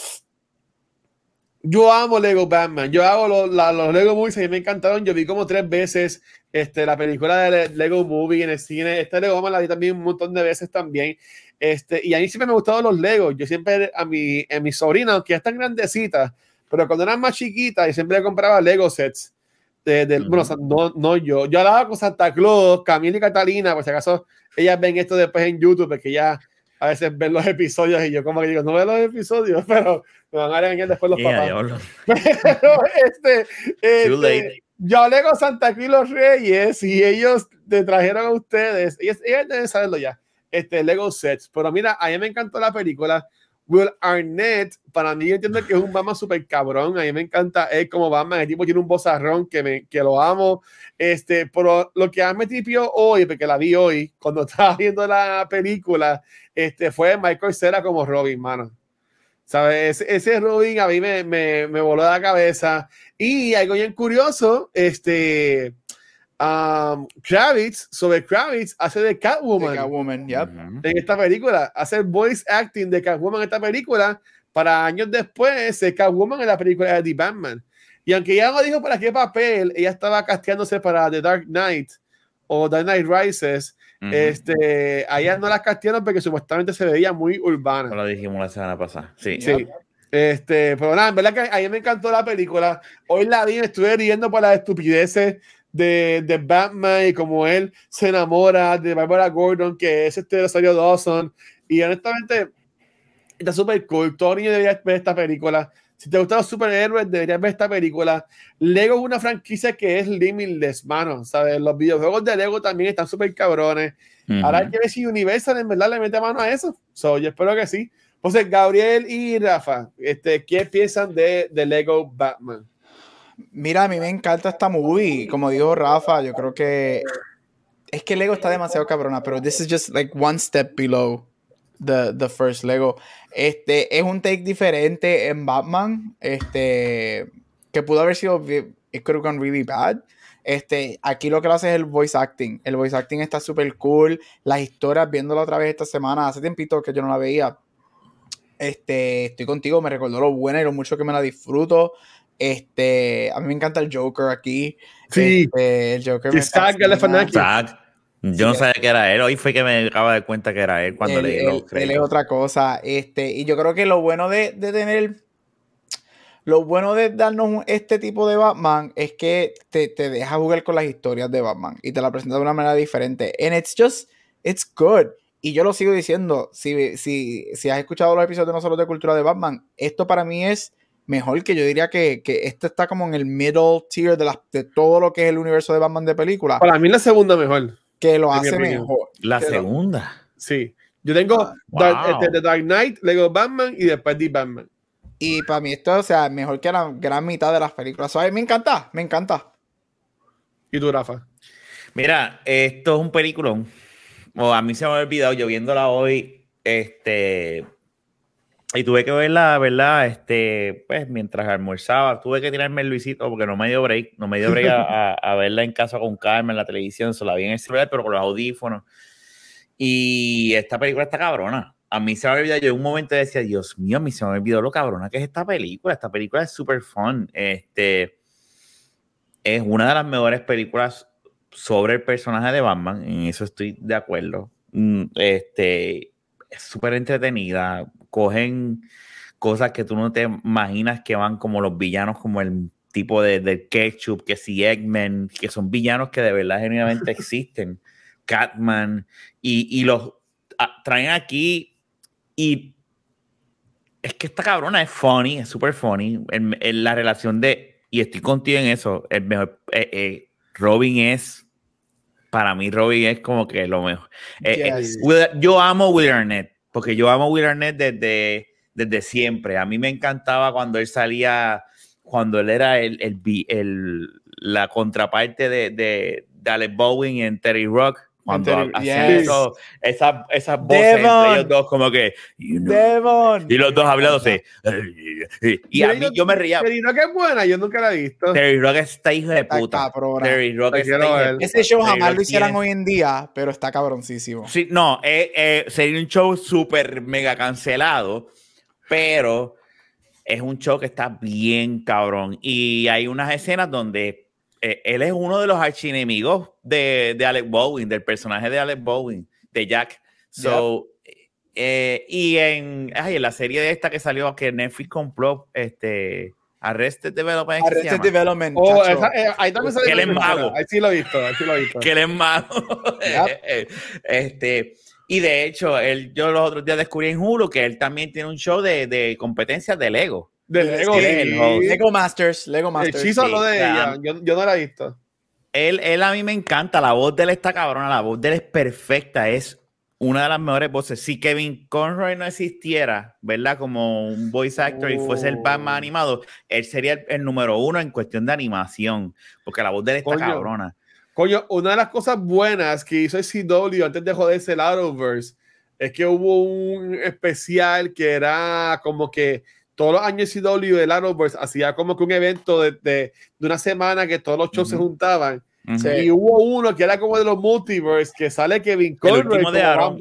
yo amo Lego Batman. Yo hago los, la, los Lego Movies, a mí me encantaron. Yo vi como tres veces este, la película de Lego Movie en el cine. Este Lego Batman la vi también un montón de veces también. Este, y a mí siempre me han gustado los Legos. Yo siempre, a mi, a mi sobrina, aunque ya están grandecitas, pero cuando eran más chiquitas, yo siempre le compraba Lego sets. De, de, uh -huh. Bueno, o sea, no, no yo. Yo hablaba con Santa Claus, Camila y Catalina, por si acaso ellas ven esto después en YouTube, porque ya a veces ven los episodios y yo como que digo, no veo los episodios, pero me van a regañar después los yeah, papás. pero este, este yo hablé con Santa Cruz los Reyes y ellos te trajeron a ustedes, ellos, ellos deben saberlo ya, este Lego Sets, pero mira, a mí me encantó la película, Will Arnett, para mí yo entiendo que es un Batman súper cabrón, a mí me encanta él como Batman, el tipo tiene un bozarrón que, me, que lo amo, este, pero lo que me tipió hoy, porque la vi hoy, cuando estaba viendo la película, este, fue Michael Cera como Robin, mano. ¿Sabes? Ese, ese Robin a mí me, me, me, voló la cabeza. Y algo bien curioso, este, um, Kravitz, sobre Kravitz, hace de Catwoman. De Catwoman, yep. En esta película. Hace el voice acting de Catwoman en esta película. Para años después, de Catwoman en la película de The Batman. Y aunque ella no dijo para qué papel, ella estaba casteándose para The Dark Knight o The Night Rises. Uh -huh. este, allá no las castearon porque supuestamente se veía muy urbana. Lo dijimos la semana pasada. Sí. sí. Este, pero nada, en verdad que a mí me encantó la película. Hoy la vi, me estuve riendo por las estupideces de, de Batman y como él se enamora de Barbara Gordon, que es este Rosario Dawson. Y honestamente, está súper cool. Todo niño debería ver esta película. Si te gustan los superhéroes, deberías ver esta película. Lego es una franquicia que es limitless, mano. ¿sabes? Los videojuegos de Lego también están súper cabrones. Uh -huh. Ahora hay que ver si Universal en verdad le mete mano a eso. So, yo espero que sí. Entonces, Gabriel y Rafa, este, ¿qué piensan de, de Lego Batman? Mira, a mí me encanta esta movie. Como dijo Rafa, yo creo que es que Lego está demasiado cabrona, pero this is just like one step below the, the first Lego. Este es un take diferente en Batman. Este que pudo haber sido it could have gone really bad. Este, aquí lo que lo hace es el voice acting. El voice acting está súper cool. Las historias, viéndola otra vez esta semana, hace tiempito que yo no la veía. Este, estoy contigo, me recordó lo buena y lo mucho que me la disfruto. Este, a mí me encanta el Joker aquí. Sí, este, el Joker. Me yo no sabía que era él. Hoy fue que me acaba de cuenta que era él cuando él, leí él, él, es otra cosa. Este, y yo creo que lo bueno de, de tener lo bueno de darnos este tipo de Batman es que te, te, deja jugar con las historias de Batman y te la presenta de una manera diferente. And it's just, it's good. Y yo lo sigo diciendo, si, si, si has escuchado los episodios de nosotros de Cultura de Batman, esto para mí es mejor que yo diría que, que este está como en el middle tier de, de todo lo que es el universo de Batman de película. Para mí la segunda mejor. Que lo hace mejor. La segunda. sí. Yo tengo ah, The Dark Knight, Lego Batman y después The Batman. Y para mí esto, o sea, mejor que la gran mitad de las películas. ¿Sabes? Me encanta, me encanta. ¿Y tú, Rafa? Mira, esto es un peliculón. O a mí se me ha olvidado, yo viéndola hoy, este, y tuve que verla, ¿verdad? Este, pues mientras almorzaba, tuve que tirarme el Luisito porque no me dio break, no me dio break a, verla en casa con Carmen en la televisión, solo la vi en el celular, pero con los audífonos. Y esta película está cabrona a mí se me olvidado, yo en un momento decía, Dios mío, a mí se me olvidó lo cabrona que es esta película. Esta película es súper fun. Este, es una de las mejores películas sobre el personaje de Batman, en eso estoy de acuerdo. Mm, este, es súper entretenida. Cogen cosas que tú no te imaginas que van como los villanos, como el tipo de, de Ketchup, que si Eggman, que son villanos que de verdad genuinamente existen. Catman, y, y los traen aquí y es que esta cabrona es funny, es súper funny. En, la relación de, y estoy contigo en eso, el mejor, eh, eh, Robin es, para mí Robin es como que lo mejor. Eh, yo amo Will Arnett, porque yo amo Will Arnett desde, desde siempre. A mí me encantaba cuando él salía, cuando él era el, el, la contraparte de, de, de Alec Bowen en Terry Rock cuando hacían eso, esas esa voces entre ellos dos, como que. You know, y los dos hablándose. Y, a mí yo me reía. Terry Rock es buena, yo nunca la he visto. Terry Rock está hijo de puta. Terry Rock está Ese show jamás lo hicieran hoy en día, pero está cabroncísimo. Sí, no, eh, eh, sería un show súper mega cancelado, pero es un show que está bien cabrón. Y hay unas escenas donde eh, él es uno de los archienemigos de, de Alec Bowen, del personaje de Alec Bowen, de Jack. So, eh, y en, ay, en la serie de esta que salió, que Netflix compró, este, Arrested Development. Arrested Development. Oh, esa, eh, ahí también sale. Que él es mago. Ahí sí lo he visto, ahí sí lo he visto. Que él es mago. este, y de hecho, él, yo los otros días descubrí en Hulu que él también tiene un show de, de competencias de Lego. De Lego, Lego Masters. Lego Masters. Sí, solo de ella. Yo, no la he visto. Él, él a mí me encanta. La voz de él está cabrona. La voz de él es perfecta. Es una de las mejores voces. Si Kevin Conroy no existiera, ¿verdad? Como un voice actor y fuese el Batman oh. animado, él sería el, número uno en cuestión de animación. Porque la voz de él está cabrona. Coño, una de las cosas buenas que hizo el CW antes de joderse el Arrowverse es que hubo un especial que era como que todos los años CW de Arrowverse hacía como que un evento de, de, de una semana que todos los shows se juntaban. Y hubo uno que era como de los multiverse, que sale Kevin Conroy. El último de Arrow.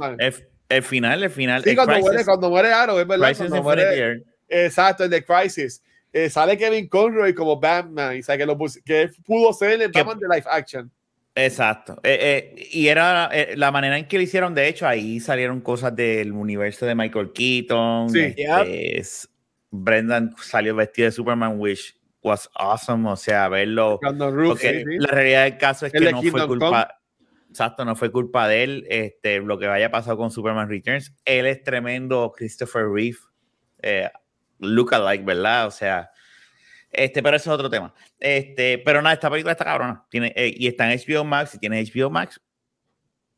El, final, el final. Sí, cuando muere, cuando muere, Arrow, es verdad. Cuando muere, exacto, el de Crisis. Eh, sale Kevin Conroy como Batman, y sabe que, lo que pudo ser el Batman de live action. Exacto. Eh, eh, y era la manera en que lo hicieron. De hecho, ahí salieron cosas del universo de Michael Keaton. Sí. Este, Brendan salió vestido de Superman, which was awesome. O sea, verlo. porque la realidad del caso es que no fue culpa. Exacto, no fue culpa de él. Este, lo que haya pasado con Superman Returns. Él es tremendo Christopher Reeve. Eh, like ¿verdad? O sea. Este, pero eso es otro tema. Este, pero nada, esta película está cabrona. Tiene, eh, y está en HBO Max. Si tienes HBO Max,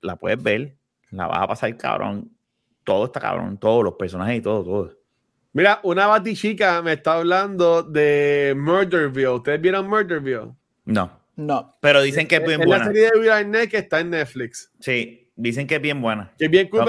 la puedes ver. La vas a pasar cabrón. Todo está cabrón. Todos los personajes y todo, todo. Mira, una batichica me está hablando de Murderville. ¿Ustedes vieron Murderville? No. No. Pero dicen que es bien buena. Es la serie de Will Arnett que está en Netflix. Sí, dicen que es bien buena. Que es bien cool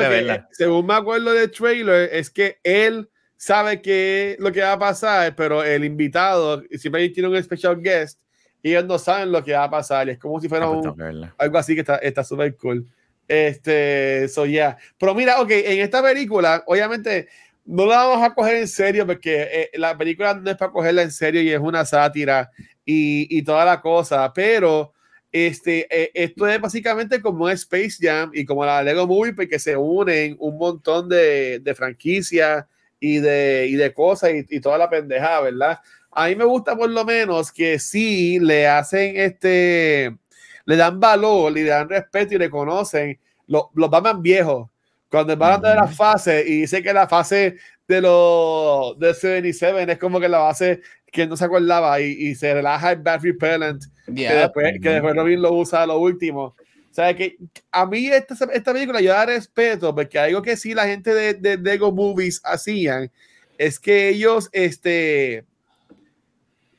según me acuerdo del trailer, es que él sabe que lo que va a pasar, pero el invitado siempre tiene un special guest y ellos no saben lo que va a pasar. es como si fuera ah, pues algo así que está súper cool. Este, so yeah. Pero mira, ok, en esta película, obviamente no la vamos a coger en serio porque eh, la película no es para cogerla en serio y es una sátira y, y toda la cosa, pero este, eh, esto es básicamente como Space Jam y como la Lego Movie porque se unen un montón de, de franquicias y de, y de cosas y, y, toda la pendejada, ¿verdad? a mí me gusta por lo menos que sí le hacen este, le dan valor, le dan respeto y le conocen los, los Batman viejos. Cuando van a de la fase y dice que la fase de los de 77 es como que la base que no se acordaba y, y se relaja el Bad Repellent que, después, que después Robin lo usa a lo último. O sea, que a mí esta, esta película yo da respeto porque algo que sí la gente de, de Lego Movies hacían es que ellos, este,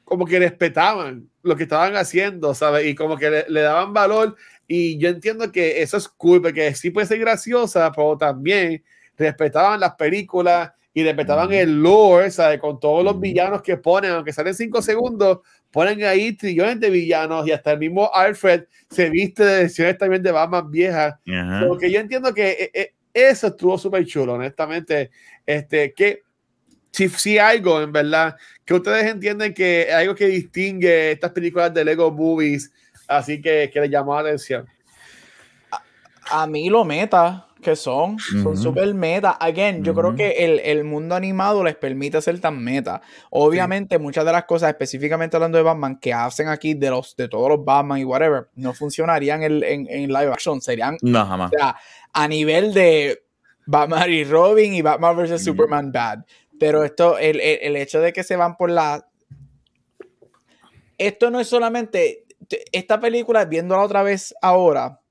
como que respetaban lo que estaban haciendo, ¿sabes? Y como que le, le, daban valor. Y yo entiendo que eso es cool, porque sí puede ser graciosa, pero también respetaban las películas y respetaban el lore, ¿sabes? Con todos los villanos que ponen, aunque salen cinco segundos, ponen ahí trillones de villanos y hasta el mismo Alfred se viste de versiones también de Batman viejas. Porque yo entiendo que eh, eh, eso estuvo súper chulo, honestamente. Este, que si, si algo, en verdad, que ustedes entienden que algo que distingue estas películas de Lego Movies, así que, que les llamó la atención. A, a mí lo meta, que son, son super meta. Again, yo creo que el, el, mundo animado les permite ser tan meta. Obviamente, muchas de las cosas, específicamente hablando de Batman, que hacen aquí de los de todos los Batman y whatever, no funcionarían en, en, en live action. Serían no, jamás. O sea, a nivel de Batman y Robin y Batman vs. Superman bad. Pero esto, el, el, el hecho de que se van por la. Esto no es solamente. Esta película, viéndola otra vez ahora,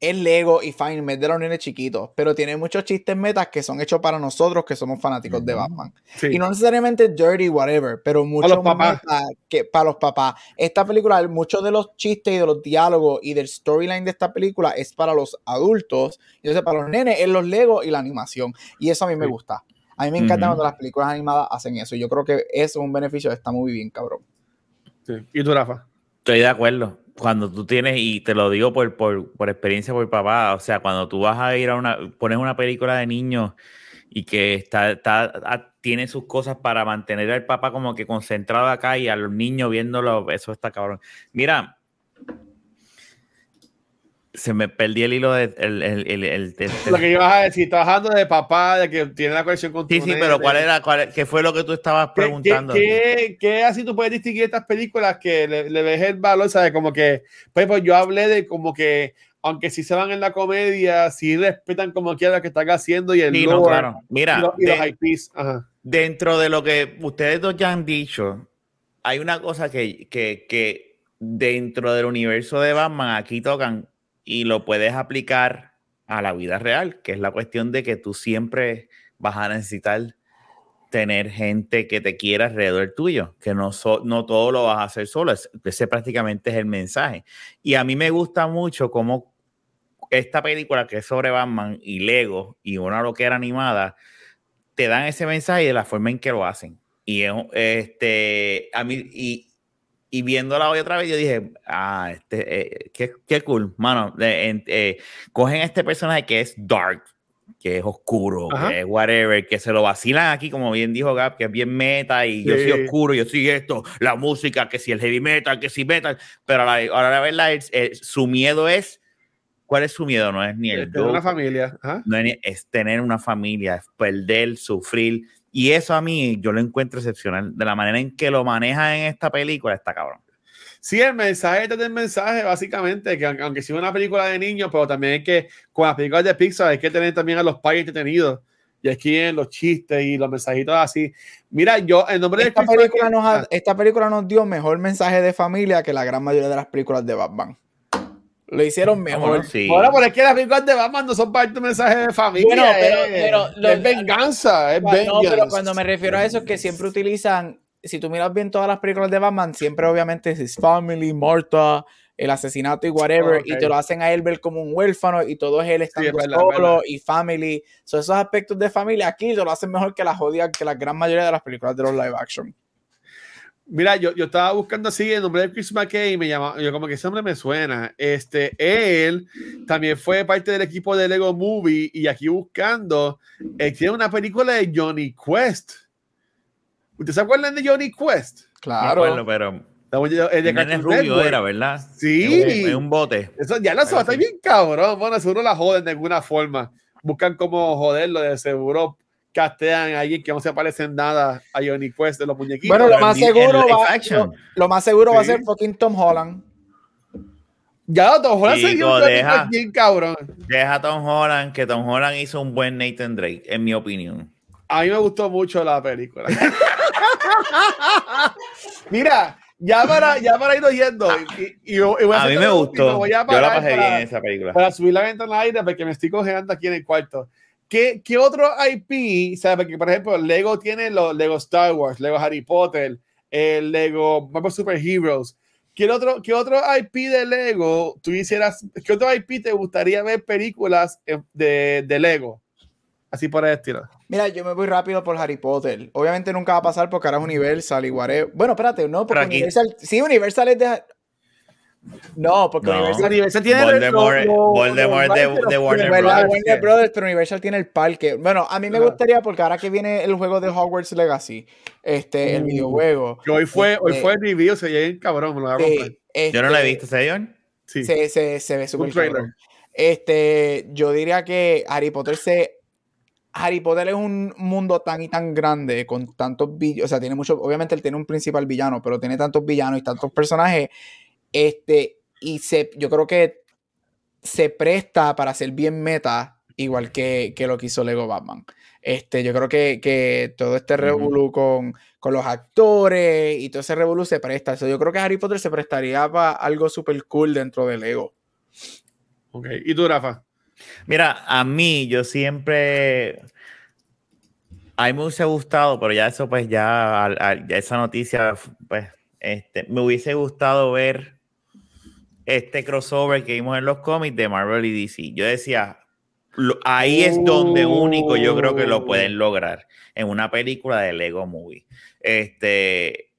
es Lego y fine, es de los nenes chiquitos, pero tiene muchos chistes metas que son hechos para nosotros que somos fanáticos de Batman. Sí. Y no necesariamente dirty, whatever, pero muchos papás. que para los papás. Esta película, muchos de los chistes y de los diálogos y del storyline de esta película es para los adultos, y entonces para los nenes es los Lego y la animación. Y eso a mí me gusta. A mí me encanta uh -huh. cuando las películas animadas hacen eso. Yo creo que eso es un beneficio de esta muy bien, cabrón. Sí. ¿Y tú, Rafa? Estoy de acuerdo cuando tú tienes, y te lo digo por, por, por, experiencia por papá, o sea, cuando tú vas a ir a una, pones una película de niños y que está, está, tiene sus cosas para mantener al papá como que concentrado acá y a los niños viéndolo, eso está cabrón. Mira, se me perdí el hilo de el, el, el, lo que ibas a decir, trabajando de papá, de que tiene la conexión con tu Sí, sí, pero ¿cuál era, cuál, qué fue lo que tú estabas preguntando? ¿Qué, qué, así tú puedes distinguir estas películas que le, le ves el valor, sabes? Como que, pues, pues yo hablé de como que, aunque si se van en la comedia, si respetan como quiera lo que están haciendo y el sí, no, claro. Mira, y los, y de, los IPs. Ajá. dentro de lo que ustedes dos ya han dicho, hay una cosa que, que, que dentro del universo de Batman aquí tocan y lo puedes aplicar a la vida real, que es la cuestión de que tú siempre vas a necesitar tener gente que te quiera alrededor tuyo, que no, so, no todo lo vas a hacer solo, ese prácticamente es el mensaje. Y a mí me gusta mucho cómo esta película que es sobre Batman y Lego y una loquera animada, te dan ese mensaje de la forma en que lo hacen. Y este, a mí, y viéndola hoy otra vez, yo dije, ah, este, eh, qué, qué, cool, mano. Eh, eh, cogen este personaje que es dark, que es oscuro, Ajá. que es whatever, que se lo vacilan aquí, como bien dijo Gab, que es bien meta y sí. yo soy oscuro, yo soy esto, la música, que si el heavy metal, que si metal, pero ahora, la verdad, es, es, su miedo es, ¿cuál es su miedo? No es ni el... Tener una familia. Ajá. No es, es tener una familia, es perder, sufrir, y eso a mí yo lo encuentro excepcional. De la manera en que lo maneja en esta película, está cabrón. Sí, el mensaje es el mensaje, básicamente, que aunque sea una película de niños, pero también hay que, con las películas de Pixar, hay que tener también a los padres entretenidos. Y aquí en los chistes y los mensajitos así. Mira, yo, en nombre esta de película, nos ha, esta película nos dio mejor mensaje de familia que la gran mayoría de las películas de Batman. Lo hicieron mejor. Sí. Bueno, pero es que las películas de Batman no son parte de un mensaje de familia. Bueno, pero, pero lo, es venganza, es venganza. No, pero cuando me refiero a eso es que siempre utilizan, si tú miras bien todas las películas de Batman, siempre obviamente es his family, Martha, el asesinato y whatever, okay. y te lo hacen a él ver como un huérfano y todo es él estando sí, es verdad, solo verdad. y family. So, esos aspectos de familia aquí te lo hacen mejor que la jodida, que la gran mayoría de las películas de los live action. Mira, yo, yo estaba buscando así el nombre de Chris McKay y me llama, yo como que ese hombre me suena. Este, él también fue parte del equipo de Lego Movie y aquí buscando, él tiene una película de Johnny Quest. ¿Ustedes se acuerdan de Johnny Quest? Claro. No, bueno, pero el de el rubio era, ¿verdad? Sí. Es un, un, bote. Eso ya lo sabes, está bien cabrón. Bueno, seguro la joden de alguna forma. Buscan cómo joderlo, de seguro castean a alguien que no se parece en nada a Johnny Quest de los muñequitos. Bueno, lo más seguro, va, lo, más seguro va a ser fucking Tom Holland. Ya, Tom Holland se dio deja, bien cabrón. Deja a Tom Holland, que Tom Holland hizo un buen Nathan Drake, en mi opinión. A mí me gustó mucho la película. Mira, ya para, ya para ir oyendo. Y, a, mí me gustó. Yo la pasé bien en esa película. Para subir la ventana al aire porque me estoy congelando aquí en el cuarto. ¿Qué, ¿Qué, otro IP? ¿Sabes? Porque, por ejemplo, Lego tiene los Lego Star Wars, Lego Harry Potter, el Lego Marvel Super Heroes. ¿Qué otro, ¿Qué otro IP de Lego tú hicieras? ¿Qué otro IP te gustaría ver películas de, de Lego? Así por el estilo. Mira, yo me voy rápido por Harry Potter. Obviamente nunca va a pasar porque ahora es Universal y whatever. Bueno, espérate, no, porque Universal. Sí, Universal es de. No, porque Universal, tiene Voldemort, Voldemort de, de, Warner Brothers. Warner Brothers, pero Universal tiene el parque. Bueno, a mí me gustaría porque ahora que viene el juego de Hogwarts Legacy, este, el uh. videojuego. Que hoy fue, hoy este, fue el review, se ve cabrón, me lo voy a comprar. yo no lo he visto, señor. Sí. Se, se, se ve súper cabrón. Este, yo diría que Harry Potter se Harry Potter es un mundo tan y tan grande con tantos villanos, o sea, tiene mucho, obviamente él tiene un principal villano, pero tiene tantos villanos y tantos personajes, este, y se, yo creo que se presta para ser bien meta, igual que, lo que hizo Lego Batman. Este, yo creo que, todo este revolú con, los actores y todo ese revolú se presta. Eso yo creo que Harry Potter se prestaría para algo súper cool dentro de Lego. Ok, ¿y tú, Rafa? Mira, a mí yo siempre... A mí me hubiese gustado, pero ya eso pues ya, esa noticia, pues este, me hubiese gustado ver este crossover que vimos en los cómics de Marvel y DC. Yo decía, ahí es donde único yo creo que lo pueden lograr en una película de Lego Movie. Este,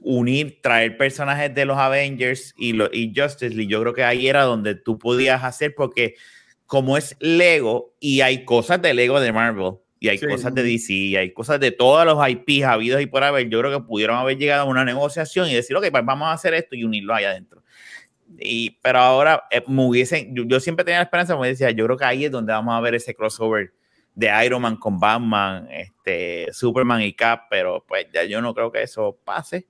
unir, traer personajes de los Avengers y, lo, y Justice League, yo creo que ahí era donde tú podías hacer porque como es Lego y hay cosas de Lego de Marvel y hay cosas de DC y hay cosas de todos los IPs habidos y por haber, yo creo que pudieron haber llegado a una negociación y decir, ok, pues vamos a hacer esto y unirlo ahí adentro. Y, pero ahora eh, me hubiesen, yo, siempre tenía la esperanza, como decía, yo creo que ahí es donde vamos a ver ese crossover de Iron Man con Batman, este, Superman y Cap, pero pues ya yo no creo que eso pase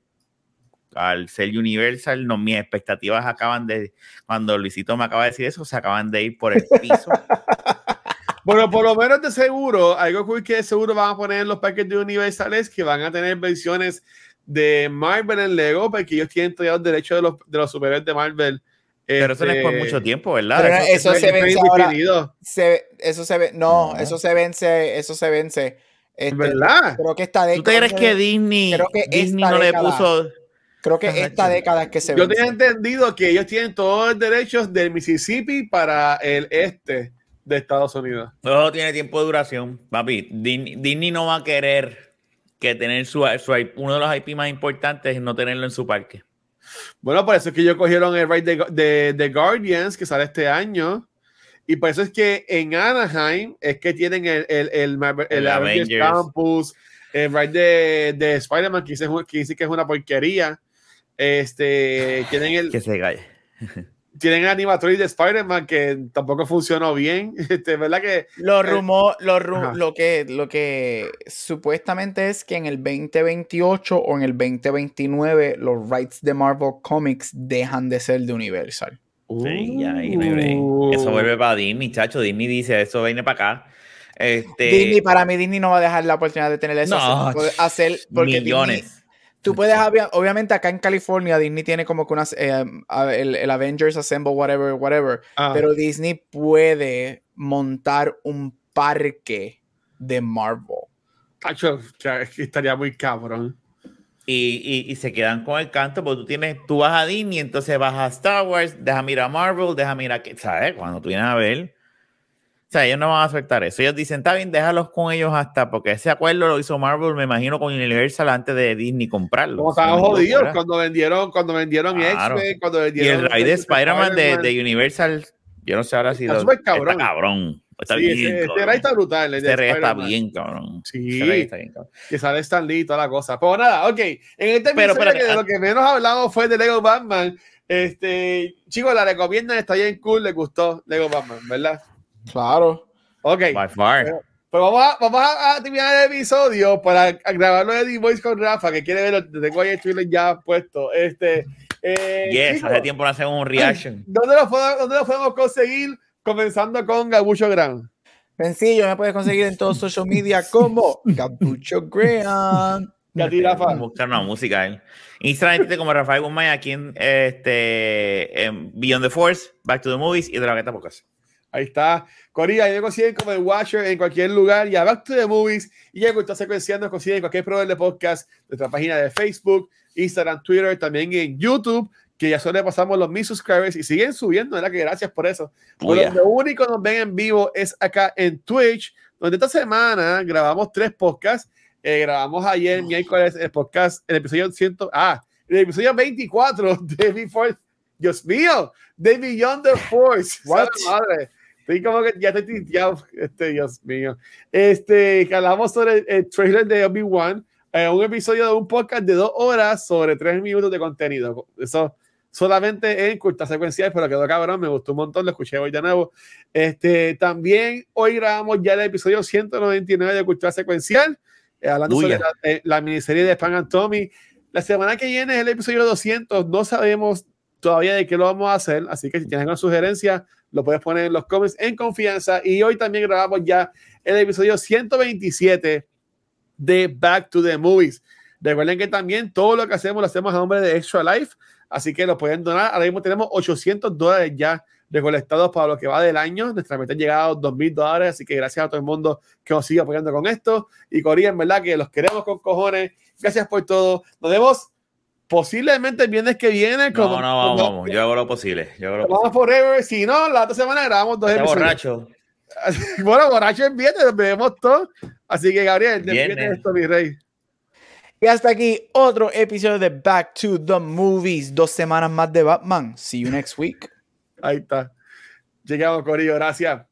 al ser Universal, no, mis expectativas acaban de, cuando Luisito me acaba de decir eso, se acaban de ir por el piso. bueno, por lo menos de seguro, algo que seguro van a poner en los paquetes de Universal es que van a tener versiones de Marvel en Lego, porque ellos tienen todavía los derechos de los, de los superhéroes de Marvel. Pero eso no es por este, mucho tiempo, ¿verdad? eso, se vence ahora. eso se ve, no, eso se vence, eso se vence. Este, ¿Verdad? Creo que esta década. ¿Tú crees que Disney, Disney no le puso Creo que esta década es que se Yo tenía entendido que ellos tienen todos los derechos del Mississippi para el este de Estados Unidos. Todo tiene tiempo de duración, papi. Disney, no va a querer que tener su, uno de los IP más importantes y no tenerlo en su parque. Bueno, por eso es que ellos cogieron el ride de, de, Guardians que sale este año. Y por eso es que en Anaheim es que tienen el, el, el, el, Avengers Campus, el ride de, de Spider-Man, que dice que es una porquería. Este, tienen el. Que se cae. Tienen el animatronic de Spider-Man que tampoco funcionó bien. Este, ¿verdad que? Lo eh, rumor, lo, que, lo que supuestamente es que en el 2028 o en el 2029 los rights de Marvel Comics dejan de ser de Universal. Sí, ya, Eso vuelve para Disney, chacho. Disney dice, eso viene para acá. Este... Disney, para mí, Disney no va a dejar la oportunidad de tener eso. No, hacer, millones. Tú puedes, obviamente acá en California Disney tiene como que unas, eh, el, Avengers Assemble, whatever, whatever, ah. pero Disney puede montar un parque de Marvel. Tacho, estaría muy cabrón. Y, y, se quedan con el canto, porque tú tienes, tú vas a Disney, entonces vas a Star Wars, deja mirar a Marvel, deja mirar que, ¿sabes? Cuando tú vienes a ver, o sea, ellos no van a aceptar eso. Ellos dicen, está bien, déjalos con ellos hasta, porque ese acuerdo lo hizo Marvel, me imagino, con Universal antes de Disney comprarlo. Como estaban jodidos cuando vendieron, cuando vendieron X-Men, cuando vendieron. Y el raid de Spider-Man de, de, Universal, yo no sé ahora si lo. Está cabrón. cabrón. Está bien. Ese, este está brutal. Este está bien, cabrón. Sí. Está bien, cabrón. Que sale Stan Lee y toda la cosa. Pero nada, ok. En este pero, pero, que de lo que menos hablamos fue de Lego Batman. Este, chicos, la recomiendan, está bien cool, les gustó Lego Batman, ¿verdad? Claro. Ok. By far. Pues vamos a, vamos a, terminar el episodio para grabarlo de D-Voice con Rafa, que quiere verlo. Tengo ahí el ya puesto. Este, eh, yes, hace tiempo no hacemos un reaction. ¿Dónde lo, podemos, ¿Dónde lo podemos conseguir? Comenzando con Gabucho Gran. Sencillo, me puedes conseguir en todos social media como Gabucho Gran. Rafa. Buscar una música él. Instagram como Rafael Guzmán aquí en, este, en Beyond the Force, Back to the Movies y de la Gata Pocas. Ahí está. Corilla, me consiguen como el Watcher en cualquier lugar. Ya Back to the Movies y ya está secuenciando, nos consiguen en cualquier programa de podcast, nuestra página de Facebook, Instagram, Twitter, también en YouTube, que ya solo pasamos los mil subscribers y siguen subiendo, ¿verdad? Que gracias por eso. Oh, lo único que nos ven en vivo es acá en Twitch, donde esta semana grabamos tres podcasts. Eh, grabamos ayer, miércoles, el podcast, el episodio 100, ah, el episodio 24 de Before, Dios mío, de Beyond the Force. What? Madre. Estoy como que ya estoy tinteado, este, Dios mío. Este, que hablamos sobre el, trailer de Obi-Wan, eh, un episodio de un podcast de dos horas sobre tres minutos de contenido. Eso solamente en corta secuencial, pero quedó cabrón, me gustó un montón, lo escuché hoy de nuevo. Este, también hoy grabamos ya el episodio 199 de cultura secuencial, eh, hablando sobre la, eh, la, miniserie de Span and Tommy. La semana que viene es el episodio 200, no sabemos todavía de qué lo vamos a hacer, así que si tienes alguna sugerencia, lo puedes poner en los comments en confianza. Y hoy también grabamos ya el episodio 127 de Back to the Movies. Recuerden que también todo lo que hacemos lo hacemos a nombre de Extra Life, así que lo pueden donar. Ahora mismo tenemos 800 dólares ya recolectados para lo que va del año. Nuestra meta ha llegado a 2.000 dólares, así que gracias a todo el mundo que nos sigue apoyando con esto. Y Coría, en verdad que los queremos con cojones. Gracias por todo. Nos vemos posiblemente el viernes que viene. Como, no, no, vamos, vamos. Yo hago lo posible. Yo hago lo vamos forever. Si no, la otra semana grabamos dos episodios. borracho. bueno, borracho el viernes, nos vemos todos. Así que, Gabriel, de esto, mi rey. Y hasta aquí otro episodio de Back to the Movies. Dos semanas más de Batman. See you next week. Ahí está. Llegamos, Corillo. Gracias.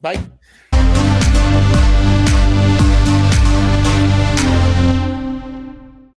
Bye.